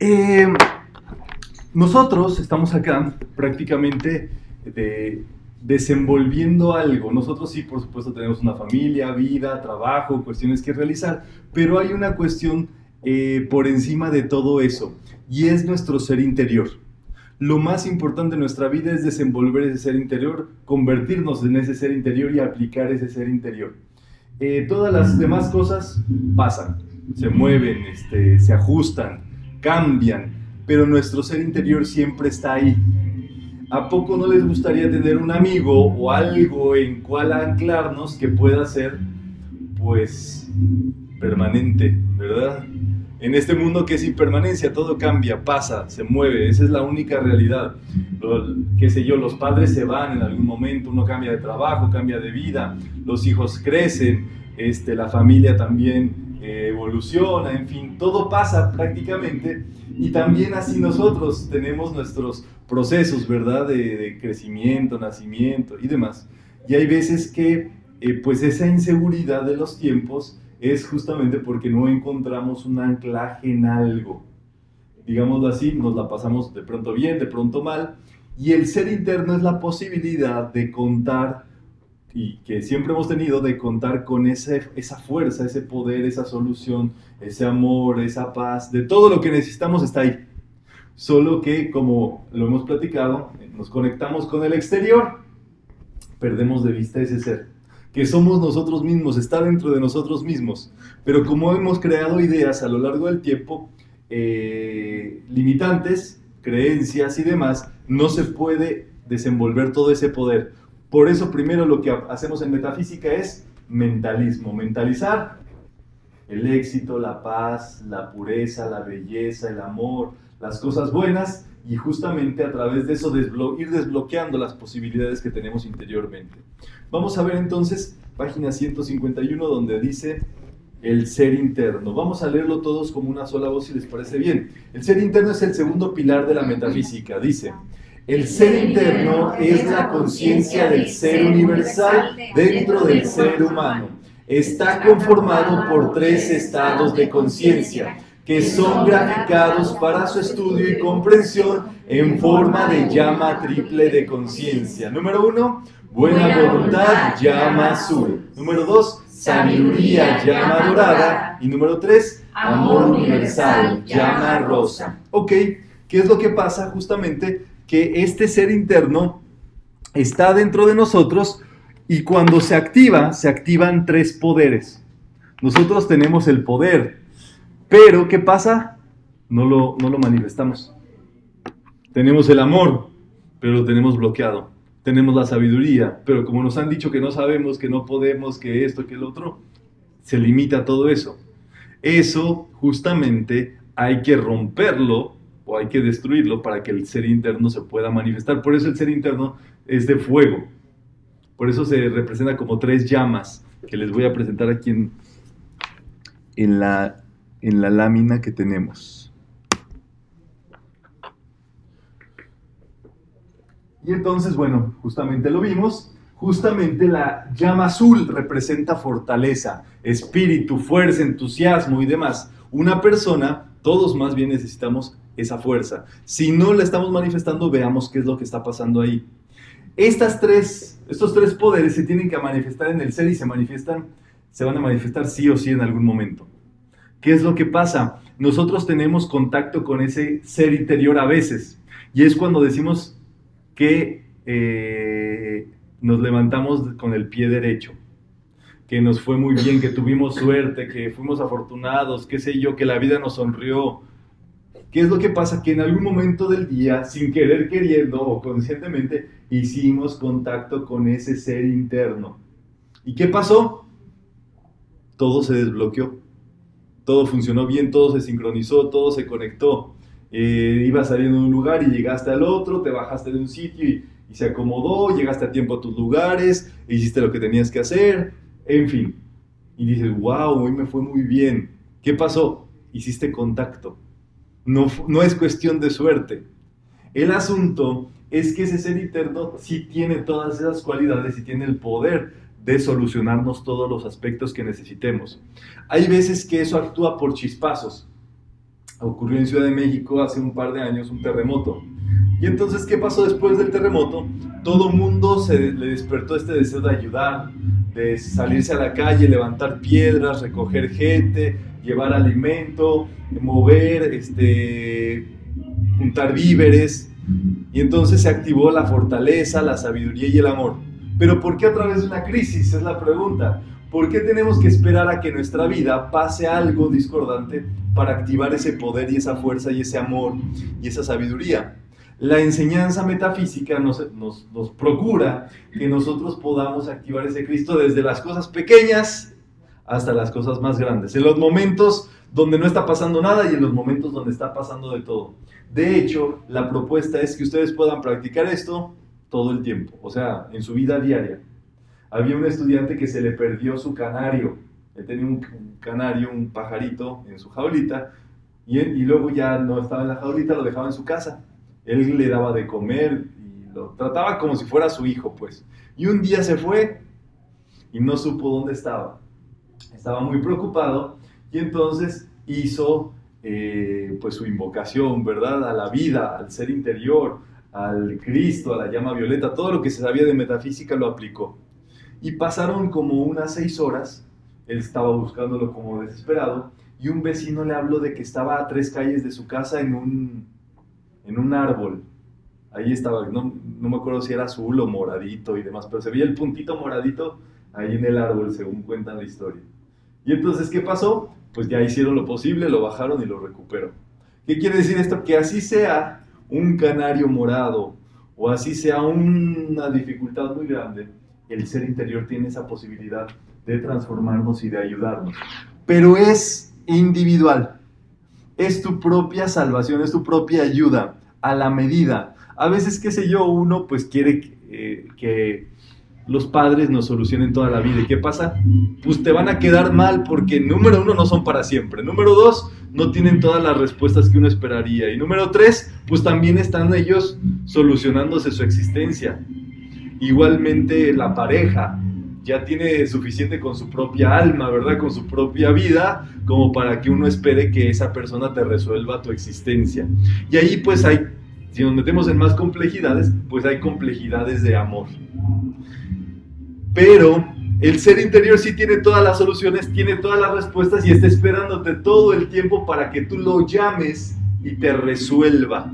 Eh, nosotros estamos acá prácticamente de, desenvolviendo algo. Nosotros sí, por supuesto, tenemos una familia, vida, trabajo, cuestiones que realizar, pero hay una cuestión eh, por encima de todo eso y es nuestro ser interior. Lo más importante en nuestra vida es desenvolver ese ser interior, convertirnos en ese ser interior y aplicar ese ser interior. Eh, todas las demás cosas pasan, se mueven, este, se ajustan, cambian, pero nuestro ser interior siempre está ahí. ¿A poco no les gustaría tener un amigo o algo en cual anclarnos que pueda ser, pues, permanente, ¿verdad? En este mundo que es impermanencia, todo cambia, pasa, se mueve, esa es la única realidad. qué sé yo, los padres se van en algún momento, uno cambia de trabajo, cambia de vida, los hijos crecen, este, la familia también eh, evoluciona, en fin, todo pasa prácticamente y también así nosotros tenemos nuestros procesos, ¿verdad? De, crecimiento, nacimiento y demás. Y hay veces que, eh, pues esa inseguridad de los tiempos es justamente porque no encontramos un anclaje en algo. Digámoslo así, nos la pasamos de pronto bien, de pronto mal. Y el ser interno es la posibilidad de contar, y que siempre hemos tenido, de contar con ese, esa fuerza, ese poder, esa solución, ese amor, esa paz, de todo lo que necesitamos está ahí. Solo que, como lo hemos platicado, nos conectamos con el exterior, perdemos de vista ese ser, que somos nosotros mismos, está dentro de nosotros mismos. Pero como hemos creado ideas a lo largo del tiempo, eh, limitantes, creencias y demás, no se puede desenvolver todo ese poder. Por eso primero lo que hacemos en metafísica es mentalismo, mentalizar el éxito, la paz, la pureza, la belleza, el amor, las cosas buenas y justamente a través de eso ir desbloqueando las posibilidades que tenemos interiormente. Vamos a ver entonces página 151 donde dice el ser interno. Vamos a leerlo todos como una sola voz si les parece bien. El ser interno es el segundo pilar de la metafísica. Dice, el ser interno es la conciencia del ser universal dentro del ser humano. Está conformado por tres estados de conciencia que son graficados para su estudio y comprensión en forma de llama triple de conciencia. Número uno, buena voluntad, llama azul. Número dos, sabiduría, llama dorada. Y número tres, amor universal, llama rosa. Ok, ¿qué es lo que pasa? Justamente que este ser interno está dentro de nosotros y cuando se activa, se activan tres poderes. Nosotros tenemos el poder pero, ¿qué pasa? No lo, no lo manifestamos. Tenemos el amor, pero lo tenemos bloqueado. Tenemos la sabiduría, pero como nos han dicho que no sabemos, que no podemos, que esto, que el otro, se limita todo eso. Eso justamente hay que romperlo o hay que destruirlo para que el ser interno se pueda manifestar. Por eso el ser interno es de fuego. Por eso se representa como tres llamas que les voy a presentar aquí en, en la en la lámina que tenemos. Y entonces, bueno, justamente lo vimos. Justamente la llama azul representa fortaleza, espíritu, fuerza, entusiasmo y demás. Una persona, todos más bien necesitamos esa fuerza. Si no la estamos manifestando, veamos qué es lo que está pasando ahí. Estas tres, estos tres poderes se tienen que manifestar en el ser y se manifiestan, se van a manifestar sí o sí en algún momento. ¿Qué es lo que pasa? Nosotros tenemos contacto con ese ser interior a veces. Y es cuando decimos que eh, nos levantamos con el pie derecho, que nos fue muy bien, que tuvimos suerte, que fuimos afortunados, qué sé yo, que la vida nos sonrió. ¿Qué es lo que pasa? Que en algún momento del día, sin querer queriendo o conscientemente, hicimos contacto con ese ser interno. ¿Y qué pasó? Todo se desbloqueó todo funcionó bien, todo se sincronizó, todo se conectó. Eh, ibas saliendo de un lugar y llegaste al otro, te bajaste de un sitio y, se acomodó, llegaste a tiempo a tus lugares, hiciste lo que tenías que hacer, en fin. Y dices, wow, hoy me fue muy bien. ¿Qué pasó? Hiciste contacto. No, no es cuestión de suerte. El asunto es que ese ser interno sí tiene todas esas cualidades y tiene el poder de solucionarnos todos los aspectos que necesitemos. Hay veces que eso actúa por chispazos. ocurrió en Ciudad de México hace un par de años un terremoto. Y entonces, ¿qué pasó después del terremoto? Todo mundo se le despertó este deseo de ayudar, de salirse a la calle, levantar piedras, recoger gente, llevar alimento, mover, este, juntar víveres. Y entonces se activó la fortaleza, la sabiduría y el amor. Pero ¿por qué a través de una crisis? Es la pregunta. ¿Por qué tenemos que esperar a que nuestra vida pase algo discordante para activar ese poder y esa fuerza y ese amor y esa sabiduría? La enseñanza metafísica nos, nos, nos procura que nosotros podamos activar ese Cristo desde las cosas pequeñas hasta las cosas más grandes, en los momentos donde no está pasando nada y en los momentos donde está pasando de todo. De hecho, la propuesta es que ustedes puedan practicar esto todo el tiempo, o sea, en su vida diaria. Había un estudiante que se le perdió su canario, él tenía un, canario, un pajarito en su jaulita, y, y luego ya no estaba en la jaulita, lo dejaba en su casa él le daba de comer y lo trataba como si fuera su hijo, pues. Y un día se fue y no supo dónde estaba. Estaba muy preocupado y entonces hizo eh, pues su invocación, ¿verdad? A la vida, al ser interior, al Cristo, a la llama violeta, todo lo que se sabía de metafísica lo aplicó. Y pasaron como unas seis horas, él estaba buscándolo como desesperado, y un vecino le habló de que estaba a tres calles de su casa en un, en un árbol. Ahí estaba, no, no, me acuerdo si era azul o moradito y demás, pero se veía el puntito moradito ahí en el árbol, según cuentan la historia. Y entonces, ¿qué pasó? Pues ya hicieron lo posible, lo bajaron y lo recuperó. ¿Qué quiere decir esto? Que así sea un canario morado o así sea una dificultad muy grande, el ser interior tiene esa posibilidad de transformarnos y de ayudarnos. Pero es individual es tu propia salvación, es tu propia ayuda a la medida. A veces, qué sé yo, uno pues quiere eh, que los padres nos solucionen toda la vida. ¿Y qué pasa? Pues te van a quedar mal porque número uno no son para siempre. Número dos, no tienen todas las respuestas que uno esperaría. Y número tres, pues también están ellos solucionándose su existencia. Igualmente la pareja ya tiene suficiente con su propia alma, ¿verdad? Con su propia vida, como para que uno espere que esa persona te resuelva tu existencia. Y ahí pues hay, si nos metemos en más complejidades, pues hay complejidades de amor. Pero el ser interior sí tiene todas las soluciones, tiene todas las respuestas y está esperándote todo el tiempo para que tú lo llames y te resuelva,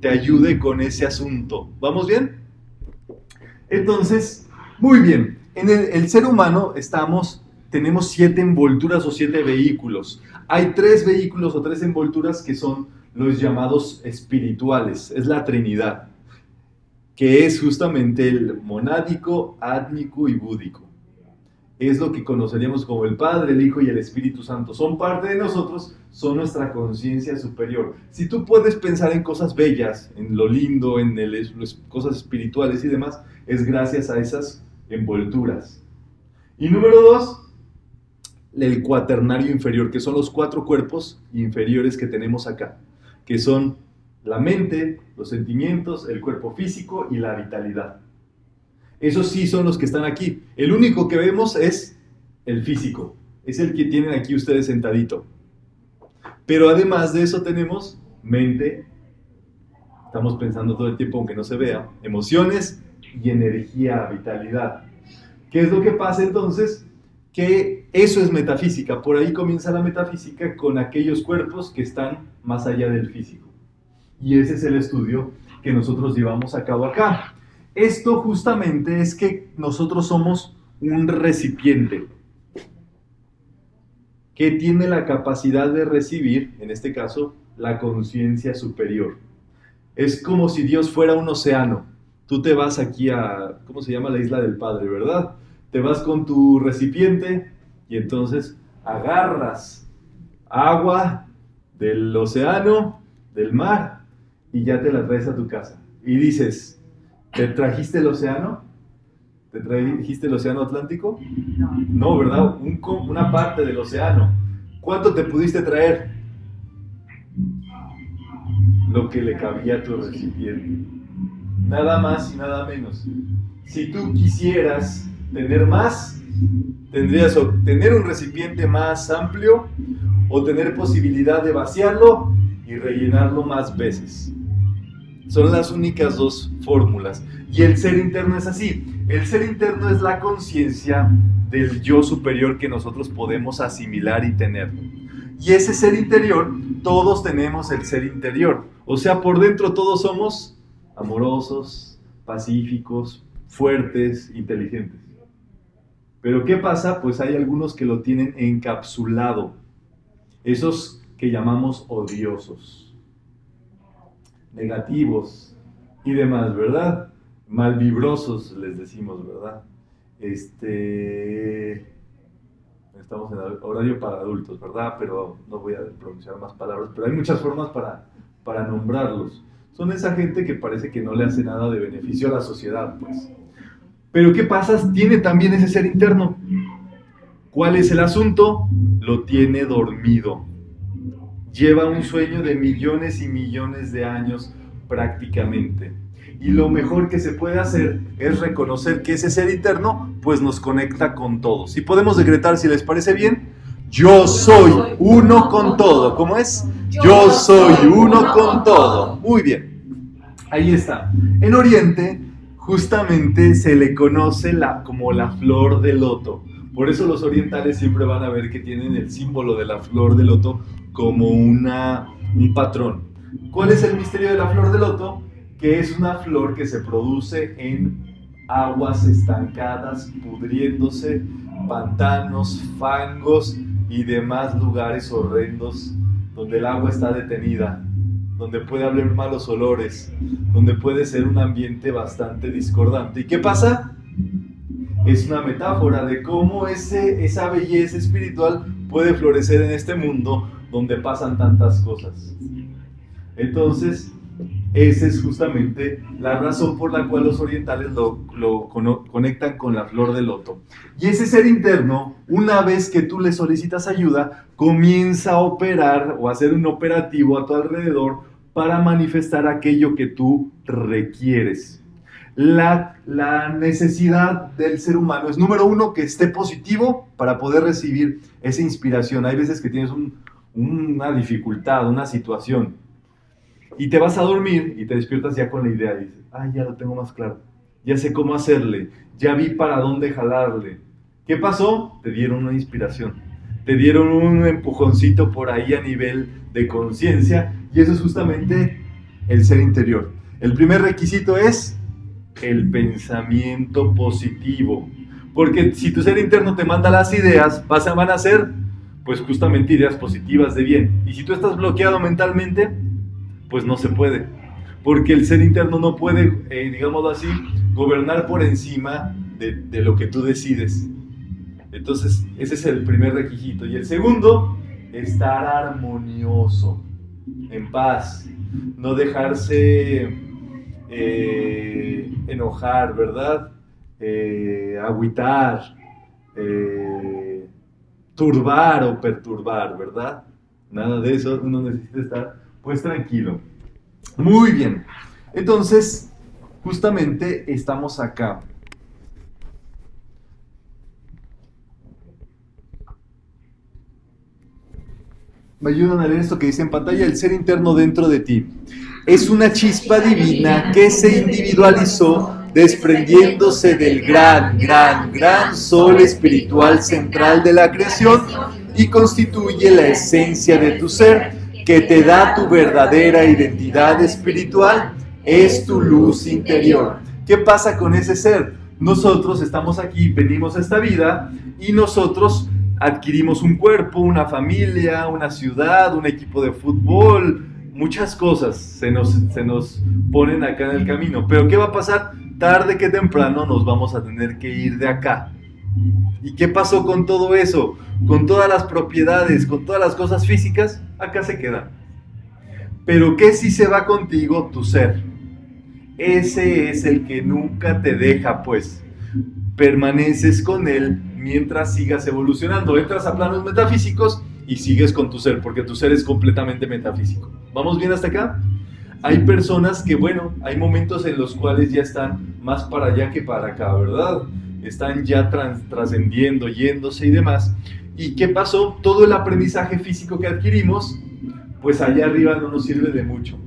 te ayude con ese asunto. ¿Vamos bien? Entonces, muy bien en el, ser humano estamos, tenemos siete envolturas o siete vehículos. Hay tres vehículos o tres envolturas que son los llamados espirituales. Es la Trinidad, que es justamente el monádico, átmico y búdico. Es lo que conoceríamos como el Padre, el Hijo y el Espíritu Santo. Son parte de nosotros, son nuestra conciencia superior. Si tú puedes pensar en cosas bellas, en lo lindo, en cosas espirituales y demás, es gracias a esas envolturas. Y número dos, el cuaternario inferior, que son los cuatro cuerpos inferiores que tenemos acá, que son la mente, los sentimientos, el cuerpo físico y la vitalidad. Esos sí son los que están aquí. El único que vemos es el físico, es el que tienen aquí ustedes sentadito. Pero además de eso tenemos mente, estamos pensando todo el tiempo aunque no se vea, emociones, y energía, vitalidad. ¿Qué es lo que pasa entonces? Que eso es metafísica. Por ahí comienza la metafísica con aquellos cuerpos que están más allá del físico. Y ese es el estudio que nosotros llevamos a cabo acá. Esto justamente es que nosotros somos un recipiente que tiene la capacidad de recibir, en este caso, la conciencia superior. Es como si Dios fuera un océano tú te vas aquí a, ¿cómo se llama la isla del Padre, verdad? Te vas con tu recipiente y entonces agarras agua del océano, del mar, y ya te la traes a tu casa. Y dices, ¿te trajiste el océano? ¿Te trajiste el océano Atlántico? No, ¿verdad? una parte del océano. ¿Cuánto te pudiste traer? Lo que le cabía a tu recipiente nada más y nada menos. Si tú quisieras tener más, tendrías que tener un recipiente más amplio o tener posibilidad de vaciarlo y rellenarlo más veces. Son las únicas dos fórmulas. Y el ser interno es así. El ser interno es la conciencia del yo superior que nosotros podemos asimilar y tener. Y ese ser interior, todos tenemos el ser interior. O sea, por dentro todos somos amorosos, pacíficos, fuertes, inteligentes. Pero ¿qué pasa? Pues hay algunos que lo tienen encapsulado. Esos que llamamos odiosos, negativos y demás, ¿verdad? Malvibrosos les decimos, ¿verdad? Este estamos en horario para adultos, ¿verdad? Pero no voy a pronunciar más palabras, pero hay muchas formas para, para nombrarlos. Son esa gente que parece que no le hace nada de beneficio a la sociedad, pues. Pero ¿qué pasa? Tiene también ese ser interno. ¿Cuál es el asunto? Lo tiene dormido. Lleva un sueño de millones y millones de años prácticamente. Y lo mejor que se puede hacer es reconocer que ese ser interno pues nos conecta con todos. Y podemos decretar, si les parece bien, yo soy uno con todo. ¿Cómo es? Yo soy uno con todo. Muy bien. Ahí está. En Oriente justamente se le conoce como la flor de loto. Por eso los orientales siempre van a ver que tienen el símbolo de la flor de loto como una, un patrón. ¿Cuál es el misterio de la flor de loto? que es una flor que se produce en aguas estancadas, pudriéndose, pantanos, fangos y demás lugares horrendos donde el agua está detenida, donde puede haber malos olores, donde puede ser un ambiente bastante discordante. ¿Y qué pasa? Es una metáfora de cómo ese, esa belleza espiritual puede florecer en este mundo donde pasan tantas cosas. Entonces, esa es justamente la razón por la cual los orientales lo, conectan con la flor de loto. Y ese ser interno, una vez que tú le solicitas ayuda, comienza a operar o a hacer un operativo a tu alrededor para manifestar aquello que tú requieres. La, necesidad del ser humano es, número uno, que esté positivo para poder recibir esa inspiración. Hay veces que tienes una dificultad, una situación y te vas a dormir y te despiertas ya con la idea y dices, ah, ya lo tengo más claro, ya sé cómo hacerle, ya vi para dónde jalarle. ¿Qué pasó? Te dieron una inspiración, te dieron un empujoncito por ahí a nivel de conciencia y eso es justamente el ser interior. El primer requisito es el pensamiento positivo, porque si tu ser interno te manda las ideas, van a ser pues justamente ideas positivas de bien. Y si tú estás bloqueado mentalmente, pues no se puede. Porque el ser interno no puede, eh, digámoslo así, gobernar por encima de, lo que tú decides. Entonces, ese es el primer requisito. Y el segundo, estar armonioso, en paz, no dejarse eh, enojar, ¿verdad? Eh, agüitar, eh, turbar o perturbar, ¿verdad? Nada de eso, uno necesita estar pues tranquilo. Muy bien. Entonces, justamente estamos acá. Me ayudan a leer esto que dice en pantalla, el ser interno dentro de ti. Es una chispa divina que se individualizó desprendiéndose del gran, gran, gran sol espiritual central de la creación y constituye la esencia de tu ser que te da tu verdadera identidad espiritual es tu luz interior. ¿Qué pasa con ese ser? Nosotros estamos aquí, venimos a esta vida y nosotros adquirimos un cuerpo, una familia, una ciudad, un equipo de fútbol, muchas cosas se nos, se nos ponen acá en el camino. Pero ¿qué va a pasar? Tarde que temprano nos vamos a tener que ir de acá. ¿Y qué pasó con todo eso? Con todas las propiedades, con todas las cosas físicas, acá se quedan. Pero ¿qué si se va contigo tu ser? Ese es el que nunca te deja, pues. Permaneces con él mientras sigas evolucionando. Entras a planos metafísicos y sigues con tu ser, porque tu ser es completamente metafísico. ¿Vamos bien hasta acá? Hay personas que, bueno, hay momentos en los cuales ya están más para allá que para acá, ¿verdad? Están ya trascendiendo, yéndose y demás. ¿Y qué pasó? Todo el aprendizaje físico que adquirimos, pues allá arriba no nos sirve de mucho.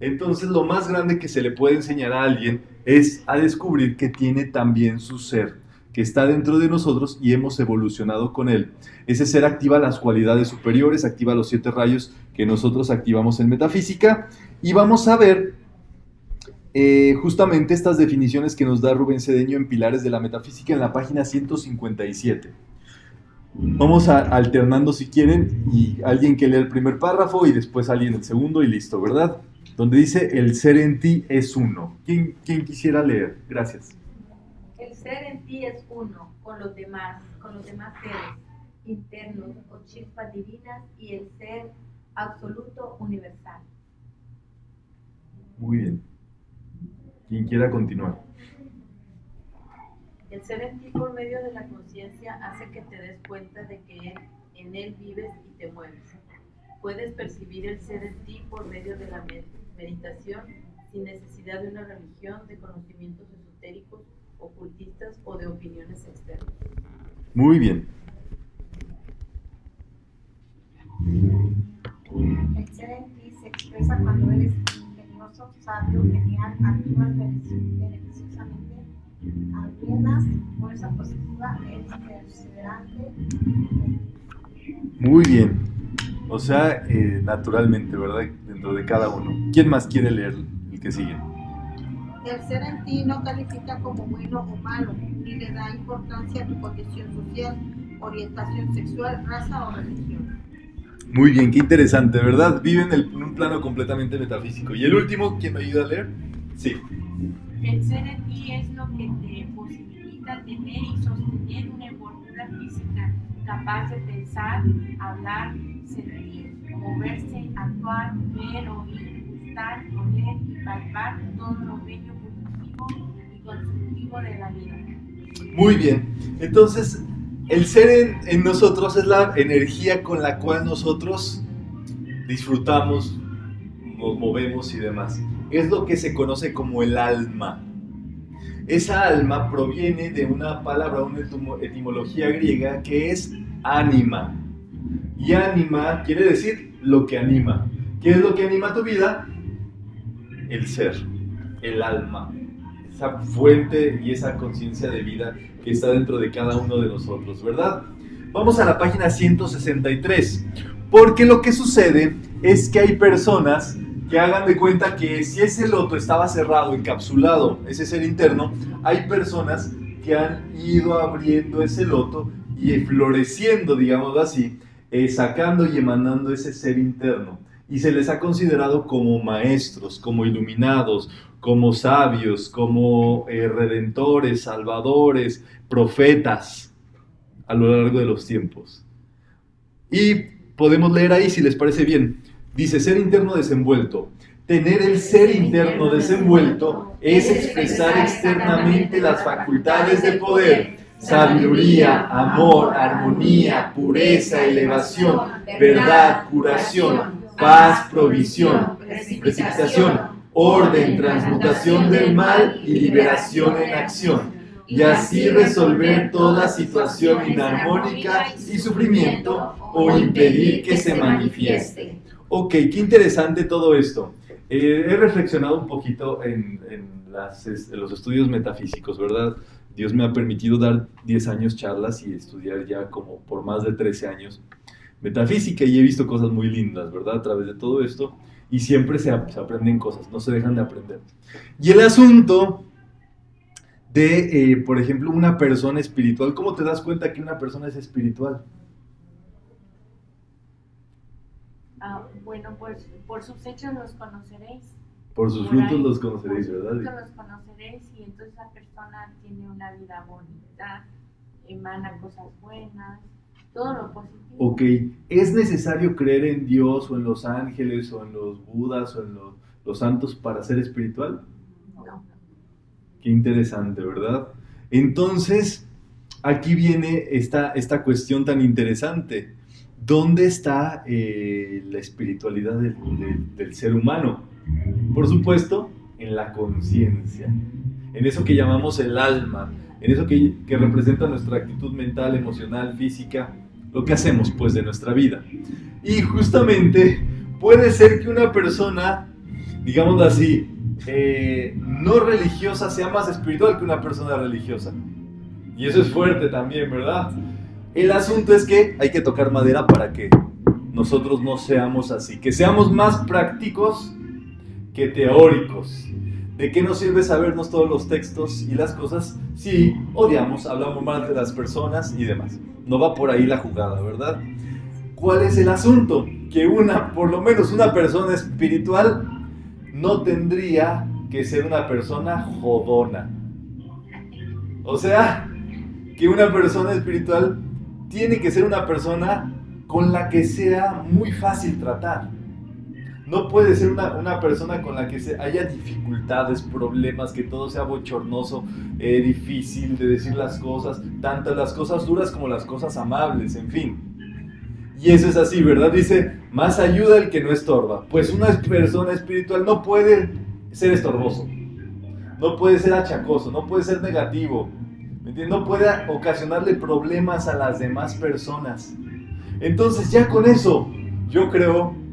Entonces lo más grande que se le puede enseñar a alguien es a descubrir que tiene también su ser, que está dentro de nosotros y hemos evolucionado con él. Ese ser activa las cualidades superiores, activa los siete rayos que nosotros activamos en metafísica y vamos a ver eh, justamente estas definiciones que nos da Rubén Cedeño en Pilares de la Metafísica en la página 157. Vamos a, alternando si quieren y alguien que lea el primer párrafo y después alguien el segundo y listo, ¿verdad? Donde dice el ser en ti es uno. ¿Quién, quién quisiera leer? Gracias. El ser en ti es uno con los demás, con los demás seres internos o chispas divinas y el ser absoluto universal. Muy bien. Quien quiera continuar. El ser en ti por medio de la conciencia hace que te des cuenta de que en él vives y te mueves. Puedes percibir el ser en ti por medio de la meditación sin necesidad de una religión, de conocimientos esotéricos, ocultistas o de opiniones externas. Muy bien. El ser en ti se expresa cuando eres sabio, genial, actúas beneficiosamente, alienas, fuerza positiva, eres perseverante. Muy bien. O sea, eh, naturalmente, ¿verdad? Dentro de cada uno. ¿Quién más quiere leer el que sigue? El ser en ti no califica como bueno o malo, ni le da importancia a tu condición social, orientación sexual, raza o religión. Muy bien, qué interesante, ¿verdad? Viven en, un plano completamente metafísico. ¿Y el último, quién me ayuda a leer? Sí. El ser en ti es lo que te posibilita tener y sostener una envoltura física capaz de pensar, hablar, sentir, moverse, actuar, ver, oír, gustar, oler y palpar todo lo bello, positivo y constructivo de la vida. Muy bien. Entonces, el ser en, nosotros es la energía con la cual nosotros disfrutamos, nos movemos y demás. Es lo que se conoce como el alma. Esa alma proviene de una palabra, una etimología griega que es ánima. Y ánima quiere decir lo que anima. ¿Qué es lo que anima tu vida? El ser, el alma, esa fuente y esa conciencia de vida que está dentro de cada uno de nosotros, ¿verdad? Vamos a la página 163, porque lo que sucede es que hay personas que hagan de cuenta que si ese loto estaba cerrado, encapsulado, ese ser interno, hay personas que han ido abriendo ese loto y floreciendo, digamos así, eh, sacando y emanando ese ser interno. Y se les ha considerado como maestros, como iluminados, como sabios, como eh, redentores, salvadores, profetas a lo largo de los tiempos. Y podemos leer ahí si les parece bien. Dice ser interno desenvuelto. Tener el ser interno desenvuelto es expresar externamente las facultades de poder, sabiduría, amor, armonía, pureza, elevación, verdad, curación, paz, provisión, precipitación orden, transmutación del mal y liberación en acción, y así resolver toda situación inarmónica y sufrimiento o impedir que se manifieste. Ok, qué interesante todo esto. Eh, he reflexionado un poquito en, los estudios metafísicos, ¿verdad? Dios me ha permitido dar 10 años charlas y estudiar ya como por más de 13 años metafísica y he visto cosas muy lindas, ¿verdad? A través de todo esto y siempre se, aprenden cosas, no se dejan de aprender. Y el asunto de, eh, por ejemplo, una persona espiritual, ¿cómo te das cuenta que una persona es espiritual? Ah, bueno, pues por sus hechos los conoceréis. Por sus frutos los conoceréis, ¿verdad? Por sus frutos los conoceréis y entonces esa persona tiene una vida bonita, emana cosas buenas, todo lo positivo. Ok, ¿es necesario creer en Dios o en los ángeles o en los budas o en los, santos para ser espiritual? No. Qué interesante, ¿verdad? Entonces, aquí viene esta, esta cuestión tan interesante. ¿Dónde está eh, la espiritualidad del, del ser humano? Por supuesto, en la conciencia, en eso que llamamos el alma, en eso que, que, representa nuestra actitud mental, emocional, física, lo que hacemos pues de nuestra vida. Y justamente puede ser que una persona, digámoslo así, eh, no religiosa sea más espiritual que una persona religiosa. Y eso es fuerte también, ¿verdad? El asunto es que hay que tocar madera para que nosotros no seamos así, que seamos más prácticos que teóricos. ¿De qué nos sirve sabernos todos los textos y las cosas si odiamos, hablamos mal de las personas y demás? No va por ahí la jugada, ¿verdad? ¿Cuál es el asunto? Que una, por lo menos una persona espiritual no tendría que ser una persona jodona. O sea, que una persona espiritual tiene que ser una persona con la que sea muy fácil tratar. No puede ser una, persona con la que se haya dificultades, problemas, que todo sea bochornoso, eh, difícil de decir las cosas, tanto las cosas duras como las cosas amables, en fin. Y eso es así, ¿verdad? Dice, más ayuda el que no estorba. Pues una persona espiritual no puede ser estorboso, no puede ser achacoso, no puede ser negativo, no puede ocasionarle problemas a las demás personas. Entonces ya con eso, yo creo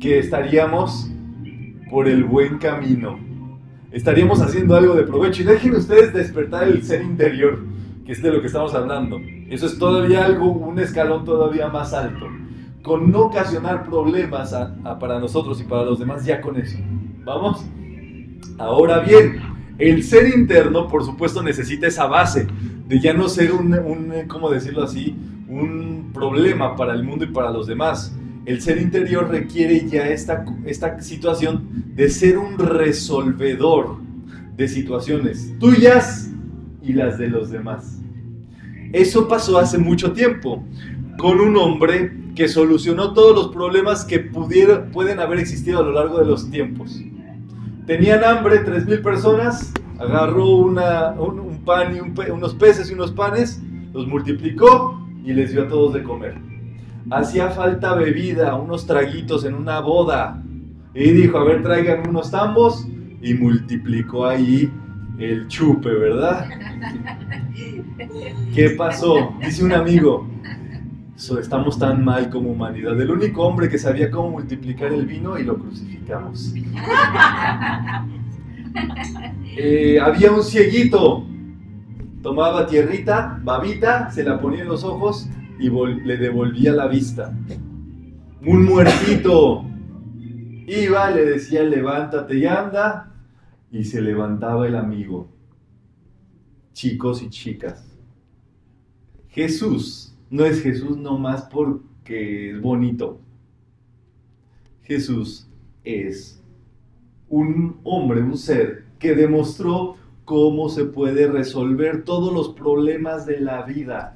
que estaríamos por el buen camino. Estaríamos haciendo algo de provecho. Y dejen ustedes despertar el ser interior, que es de lo que estamos hablando. Eso es todavía algo, un escalón todavía más alto. Con no ocasionar problemas para nosotros y para los demás, ya con eso. ¿Vamos? Ahora bien, el ser interno, por supuesto, necesita esa base de ya no ser un, un ¿cómo decirlo así? Un problema para el mundo y para los demás el ser interior requiere ya esta, esta situación de ser un resolvedor de situaciones tuyas y las de los demás. Eso pasó hace mucho tiempo con un hombre que solucionó todos los problemas que pudieron, pueden haber existido a lo largo de los tiempos. Tenían hambre 3.000 personas, agarró un, pan y unos peces y unos panes, los multiplicó y les dio a todos de comer hacía falta bebida, unos traguitos en una boda. Y dijo, a ver, traigan unos tambos y multiplicó ahí el chupe, ¿verdad? ¿Qué pasó? Dice un amigo, estamos tan mal como humanidad. El único hombre que sabía cómo multiplicar el vino y lo crucificamos. Eh, había un cieguito, tomaba tierrita, babita, se la ponía en los ojos y le devolvía la vista. Un muertito iba, le decía levántate y anda, y se levantaba el amigo. Chicos y chicas, Jesús no es Jesús nomás porque es bonito. Jesús es un hombre, un ser que demostró cómo se puede resolver todos los problemas de la vida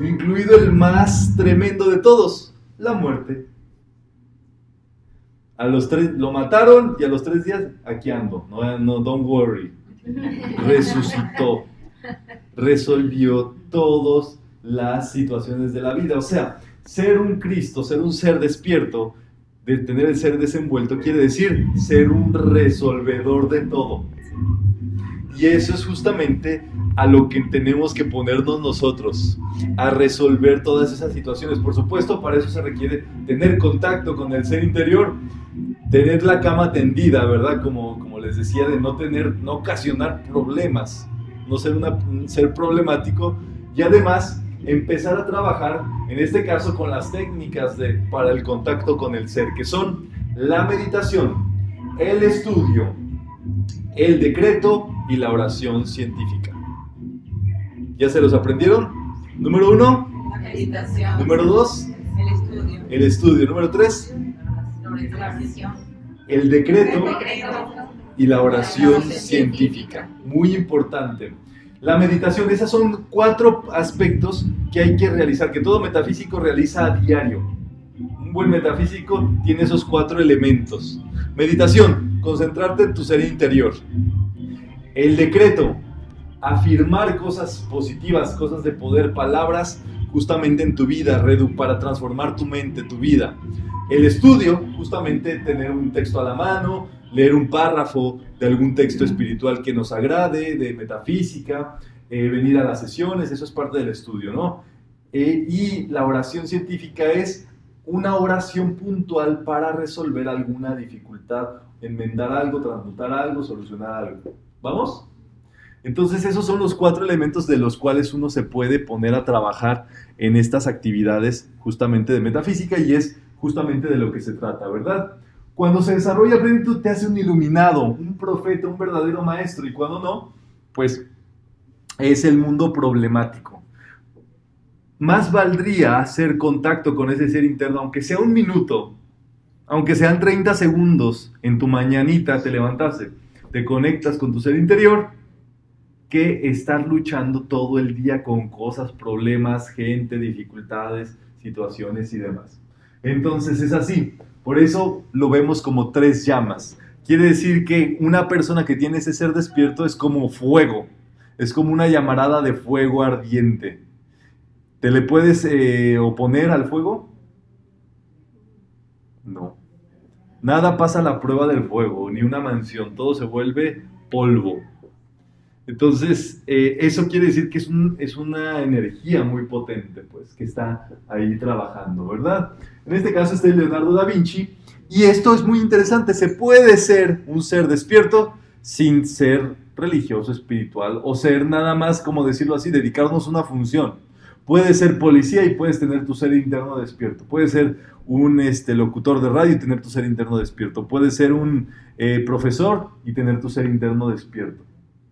incluido el más tremendo de todos, la muerte. A los tres, lo mataron y a los tres días, aquí ando, no, no don't worry. Resucitó, resolvió todas las situaciones de la vida. O sea, ser un Cristo, ser un ser despierto, de tener el ser desenvuelto, quiere decir ser un resolvedor de todo. Y eso es justamente a lo que tenemos que ponernos nosotros, a resolver todas esas situaciones. Por supuesto, para eso se requiere tener contacto con el ser interior, tener la cama tendida, ¿verdad? Como, como les decía, de no tener, no ocasionar problemas, no ser un ser problemático y además empezar a trabajar, en este caso, con las técnicas de, para el contacto con el ser, que son la meditación, el estudio, el decreto y la oración científica. ¿Ya se los aprendieron? Número uno. La meditación. Número dos. El estudio. El estudio. Número tres. El decreto, y la oración científica. Muy importante. La meditación, esas son cuatro aspectos que hay que realizar, que todo metafísico realiza a diario. Un buen metafísico tiene esos cuatro elementos. Meditación, concentrarte en tu ser interior. El decreto, afirmar cosas positivas, cosas de poder, palabras justamente en tu vida, Redu, para transformar tu mente, tu vida. El estudio, justamente tener un texto a la mano, leer un párrafo de algún texto espiritual que nos agrade, de metafísica, eh, venir a las sesiones, eso es parte del estudio, ¿no? Eh, y la oración científica es una oración puntual para resolver alguna dificultad, enmendar algo, transmutar algo, solucionar algo. ¿Vamos? Entonces esos son los cuatro elementos de los cuales uno se puede poner a trabajar en estas actividades justamente de metafísica y es justamente de lo que se trata, ¿verdad? Cuando se desarrolla plenitud te hace un iluminado, un profeta, un verdadero maestro y cuando no, pues es el mundo problemático. Más valdría hacer contacto con ese ser interno, aunque sea un minuto, aunque sean 30 segundos en tu mañanita, te levantaste, te conectas con tu ser interior que estar luchando todo el día con cosas, problemas, gente, dificultades, situaciones y demás. Entonces es así. Por eso lo vemos como tres llamas. Quiere decir que una persona que tiene ese ser despierto es como fuego, es como una llamarada de fuego ardiente. ¿Te le puedes eh, oponer al fuego? No. Nada pasa la prueba del fuego, ni una mansión, todo se vuelve polvo. Entonces, eh, eso quiere decir que es, es, una energía muy potente, pues, que está ahí trabajando, ¿verdad? En este caso está Leonardo da Vinci, y esto es muy interesante, se puede ser un ser despierto sin ser religioso, espiritual, o ser nada más, como decirlo así, dedicarnos a una función. Puedes ser policía y puedes tener tu ser interno despierto. Puedes ser un este, locutor de radio y tener tu ser interno despierto. Puedes ser un eh, profesor y tener tu ser interno despierto.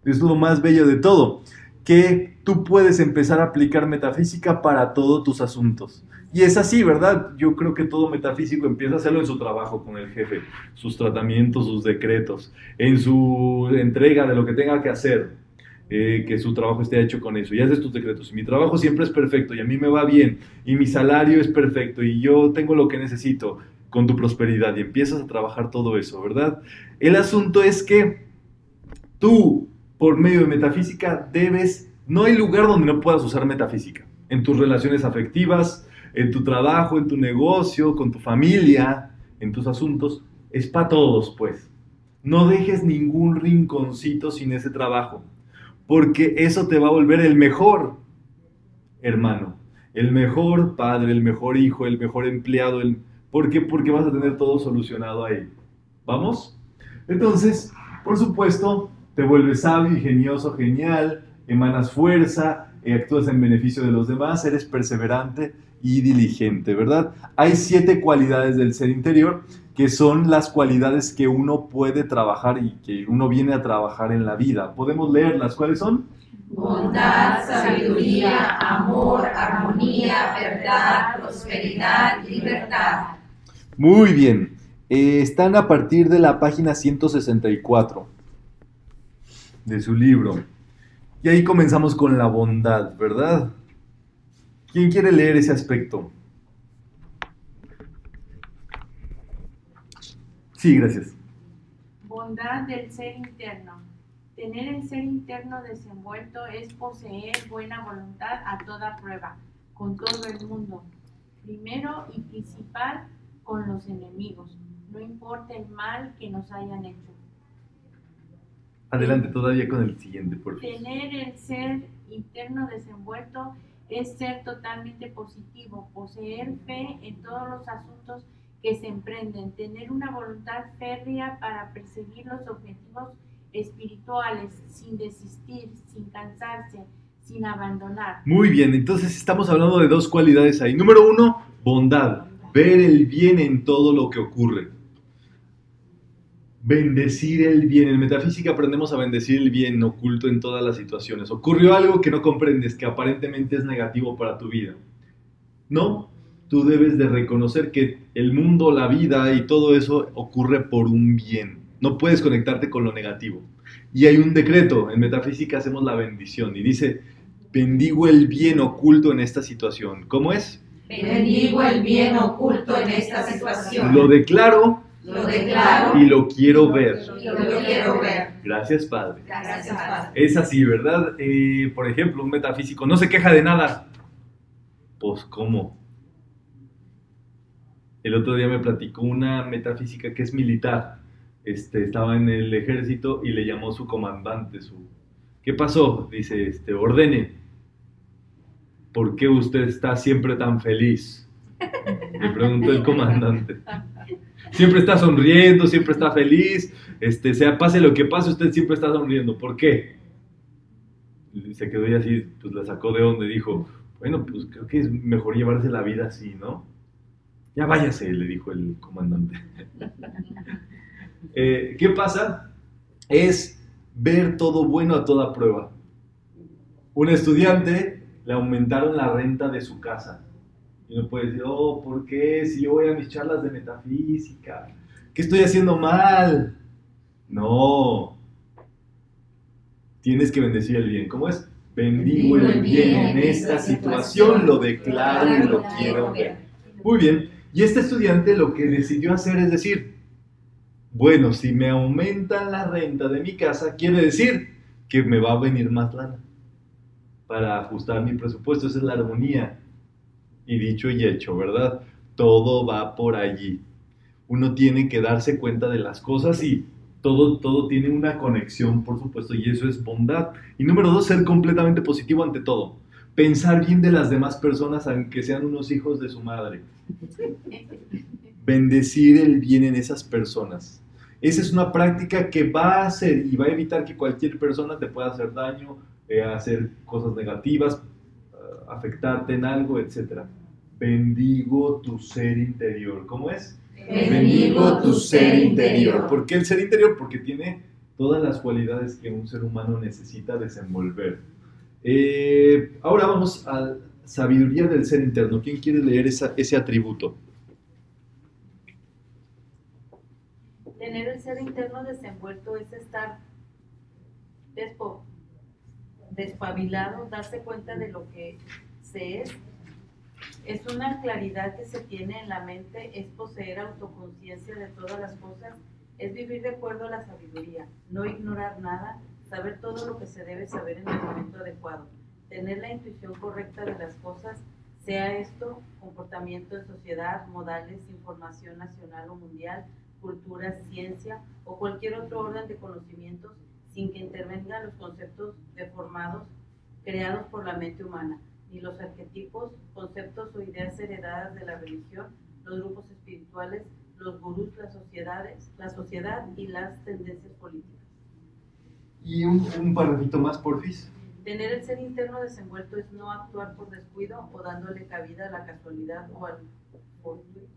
Es lo más bello de todo, que tú puedes empezar a aplicar metafísica para todos tus asuntos. Y es así, ¿verdad? Yo creo que todo metafísico empieza a hacerlo en su trabajo con el jefe, sus tratamientos, sus decretos, en su entrega de lo que tenga que hacer, eh, que su trabajo esté hecho con eso. Y haces tus decretos. Y mi trabajo siempre es perfecto y a mí me va bien y mi salario es perfecto y yo tengo lo que necesito con tu prosperidad y empiezas a trabajar todo eso, ¿verdad? El asunto es que tú por medio de metafísica debes, no hay lugar donde no puedas usar metafísica. En tus relaciones afectivas, en tu trabajo, en tu negocio, con tu familia, en tus asuntos, es para todos, pues. No dejes ningún rinconcito sin ese trabajo, porque eso te va a volver el mejor hermano, el mejor padre, el mejor hijo, el mejor empleado. El... ¿Por qué? Porque vas a tener todo solucionado ahí. ¿Vamos? Entonces, por supuesto, te vuelves sabio, ingenioso, genial, emanas fuerza, eh, actúas en beneficio de los demás, eres perseverante y diligente, ¿verdad? Hay siete cualidades del ser interior que son las cualidades que uno puede trabajar y que uno viene a trabajar en la vida. ¿Podemos leerlas? ¿Cuáles son? Bondad, sabiduría, amor, armonía, verdad, prosperidad, libertad. Muy bien. Eh, están a partir de la página 164 de su libro. Y ahí comenzamos con la bondad, ¿verdad? ¿Quién quiere leer ese aspecto? Sí, gracias. Bondad del ser interno. Tener el ser interno desenvuelto es poseer buena voluntad a toda prueba, con todo el mundo. Primero y principal, con los enemigos. No importa el mal que nos hayan hecho Adelante todavía con el siguiente, por favor. Tener el ser interno desenvuelto es ser totalmente positivo, poseer fe en todos los asuntos que se emprenden, tener una voluntad férrea para perseguir los objetivos espirituales sin desistir, sin cansarse, sin abandonar. Muy bien, entonces estamos hablando de dos cualidades ahí. Número uno, bondad, ver el bien en todo lo que ocurre bendecir el bien. En metafísica aprendemos a bendecir el bien oculto en todas las situaciones. Ocurrió algo que no comprendes, que aparentemente es negativo para tu vida. No, tú debes de reconocer que el mundo, la vida y todo eso ocurre por un bien. No puedes conectarte con lo negativo. Y hay un decreto, en metafísica hacemos la bendición y dice, bendigo el bien oculto en esta situación. ¿Cómo es? Bendigo el bien oculto en esta situación. Lo declaro lo declaro. Y lo quiero ver. Y lo quiero ver. Gracias, Padre. Gracias, Padre. Es así, ¿verdad? Eh, por ejemplo, un metafísico no se queja de nada. Pues, ¿cómo? El otro día me platicó una metafísica que es militar. Este, estaba en el ejército y le llamó su comandante. Su... ¿Qué pasó? Dice, este, ordene. ¿Por qué usted está siempre tan feliz? Le preguntó el comandante. Siempre está sonriendo, siempre está feliz, este, sea pase lo que pase, usted siempre está sonriendo. ¿Por qué? Se quedó y así, pues la sacó de donde dijo, bueno, pues creo que es mejor llevarse la vida así, ¿no? Ya váyase, le dijo el comandante. Eh, ¿Qué pasa? Es ver todo bueno a toda prueba. Un estudiante le aumentaron la renta de su casa. Y no puede decir, oh, ¿por qué? Si yo voy a mis charlas de metafísica, ¿qué estoy haciendo mal? No. Tienes que bendecir el bien. ¿Cómo es? Bendigo el bien en esta situación, lo declaro y lo quiero ver. Muy bien. Y este estudiante lo que decidió hacer es decir, bueno, si me aumentan la renta de mi casa, quiere decir que me va a venir más lana para ajustar mi presupuesto. Esa es la armonía. Y dicho y hecho, ¿verdad? Todo va por allí. Uno tiene que darse cuenta de las cosas y todo, todo tiene una conexión, por supuesto, y eso es bondad. Y número dos, ser completamente positivo ante todo. Pensar bien de las demás personas, aunque sean unos hijos de su madre. Bendecir el bien en esas personas. Esa es una práctica que va a hacer y va a evitar que cualquier persona te pueda hacer daño, eh, hacer cosas negativas, eh, afectarte en algo, etc. Bendigo tu ser interior. ¿Cómo es? Bendigo tu ser interior. ¿Por qué el ser interior? Porque tiene todas las cualidades que un ser humano necesita desenvolver. Eh, ahora vamos a sabiduría del ser interno. ¿Quién quiere leer ese atributo? Tener el ser interno desenvuelto es estar despabilado, darse cuenta de lo que se es. Es una claridad que se tiene en la mente, es poseer autoconciencia de todas las cosas, es vivir de acuerdo a la sabiduría, no ignorar nada, saber todo lo que se debe saber en el momento adecuado, tener la intuición correcta de las cosas, sea esto comportamiento de sociedad, modales, información nacional o mundial, cultura, ciencia o cualquier otro orden de conocimientos sin que intervengan los conceptos deformados creados por la mente humana, ni los arquetipos, conceptos o ideas heredadas de la religión, los grupos espirituales, los gurús, las sociedades, la sociedad y las tendencias políticas. Y un, un parrafito más, porfis. Tener el ser interno desenvuelto es no actuar por descuido o dándole cabida a la casualidad o al fortuito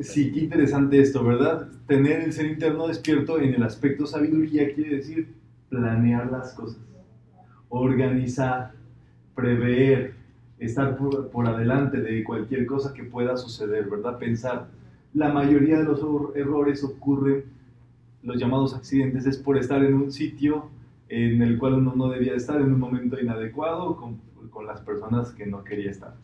Sí, qué interesante esto, ¿verdad? Tener el ser interno despierto en el aspecto sabiduría quiere decir planear las cosas, organizar, prever, estar por, por, adelante de cualquier cosa que pueda suceder, ¿verdad? Pensar. La mayoría de los errores ocurren, los llamados accidentes, es por estar en un sitio en el cual uno no debía estar en un momento inadecuado con, con las personas que no quería estar.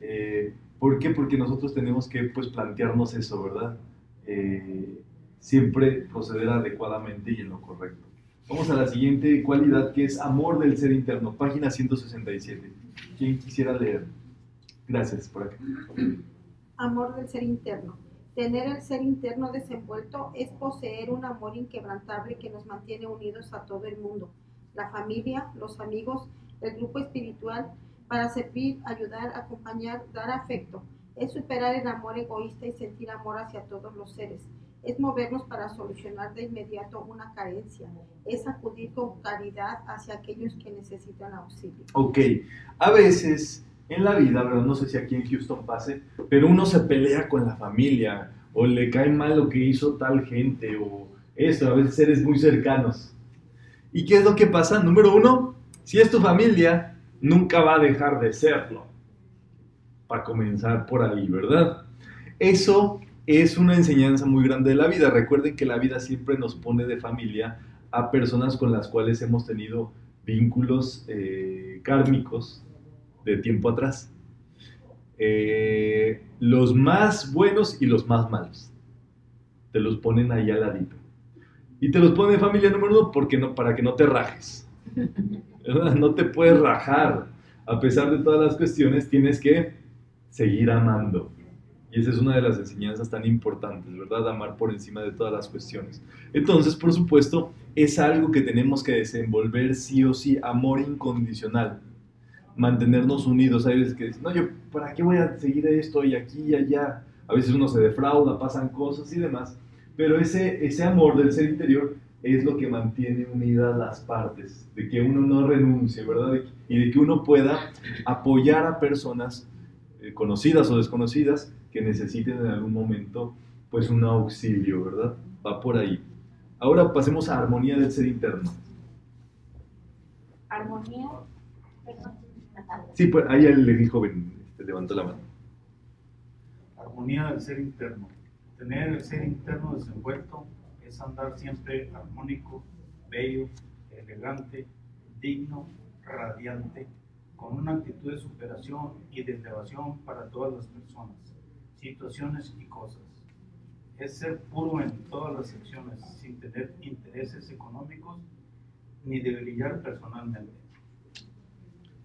Eh, ¿Por qué? Porque nosotros tenemos que pues, plantearnos eso, ¿verdad? Eh, siempre proceder adecuadamente y en lo correcto. Vamos a la siguiente cualidad que es amor del ser interno, página 167. ¿Quién quisiera leer? Gracias, por acá. Amor del ser interno. Tener el ser interno desenvuelto es poseer un amor inquebrantable que nos mantiene unidos a todo el mundo, la familia, los amigos, el grupo espiritual, para servir, ayudar, acompañar, dar afecto. Es superar el amor egoísta y sentir amor hacia todos los seres. Es movernos para solucionar de inmediato una carencia. Es acudir con caridad hacia aquellos que necesitan auxilio. Ok, a veces en la vida, ¿verdad? no sé si aquí en Houston pase, pero uno se pelea con la familia o le cae mal lo que hizo tal gente o esto, a veces seres muy cercanos. ¿Y qué es lo que pasa? Número uno, si es tu familia, nunca va a dejar de serlo. Para comenzar por ahí, ¿verdad? Eso es una enseñanza muy grande de la vida. Recuerden que la vida siempre nos pone de familia a personas con las cuales hemos tenido vínculos eh, kármicos de tiempo atrás. Eh, los más buenos y los más malos. Te los ponen ahí al ladito. Y te los pone familia número uno porque no, para que no te rajes. No te puedes rajar. A pesar de todas las cuestiones, tienes que seguir amando. Y esa es una de las enseñanzas tan importantes, ¿verdad? Amar por encima de todas las cuestiones. Entonces, por supuesto, es algo que tenemos que desenvolver sí o sí, amor incondicional. Mantenernos unidos. Hay veces que dicen, no, yo, ¿para qué voy a seguir esto y aquí y allá? A veces uno se defrauda, pasan cosas y demás, pero ese, ese amor del ser interior es lo que mantiene unidas las partes, de que uno no renuncie, ¿verdad? y de que uno pueda apoyar a personas eh, conocidas o desconocidas que necesiten en algún momento pues un auxilio, ¿verdad? Va por ahí. Ahora pasemos a armonía del ser interno. Armonía. Sí, pues ahí el, joven este, levantó la mano. Armonía del ser interno. Tener el ser interno desenvuelto es andar siempre armónico, bello, elegante, digno, radiante, con una actitud de superación y de elevación para todas las personas, situaciones y cosas. Es ser puro en todas las acciones, sin tener intereses económicos ni de personalmente.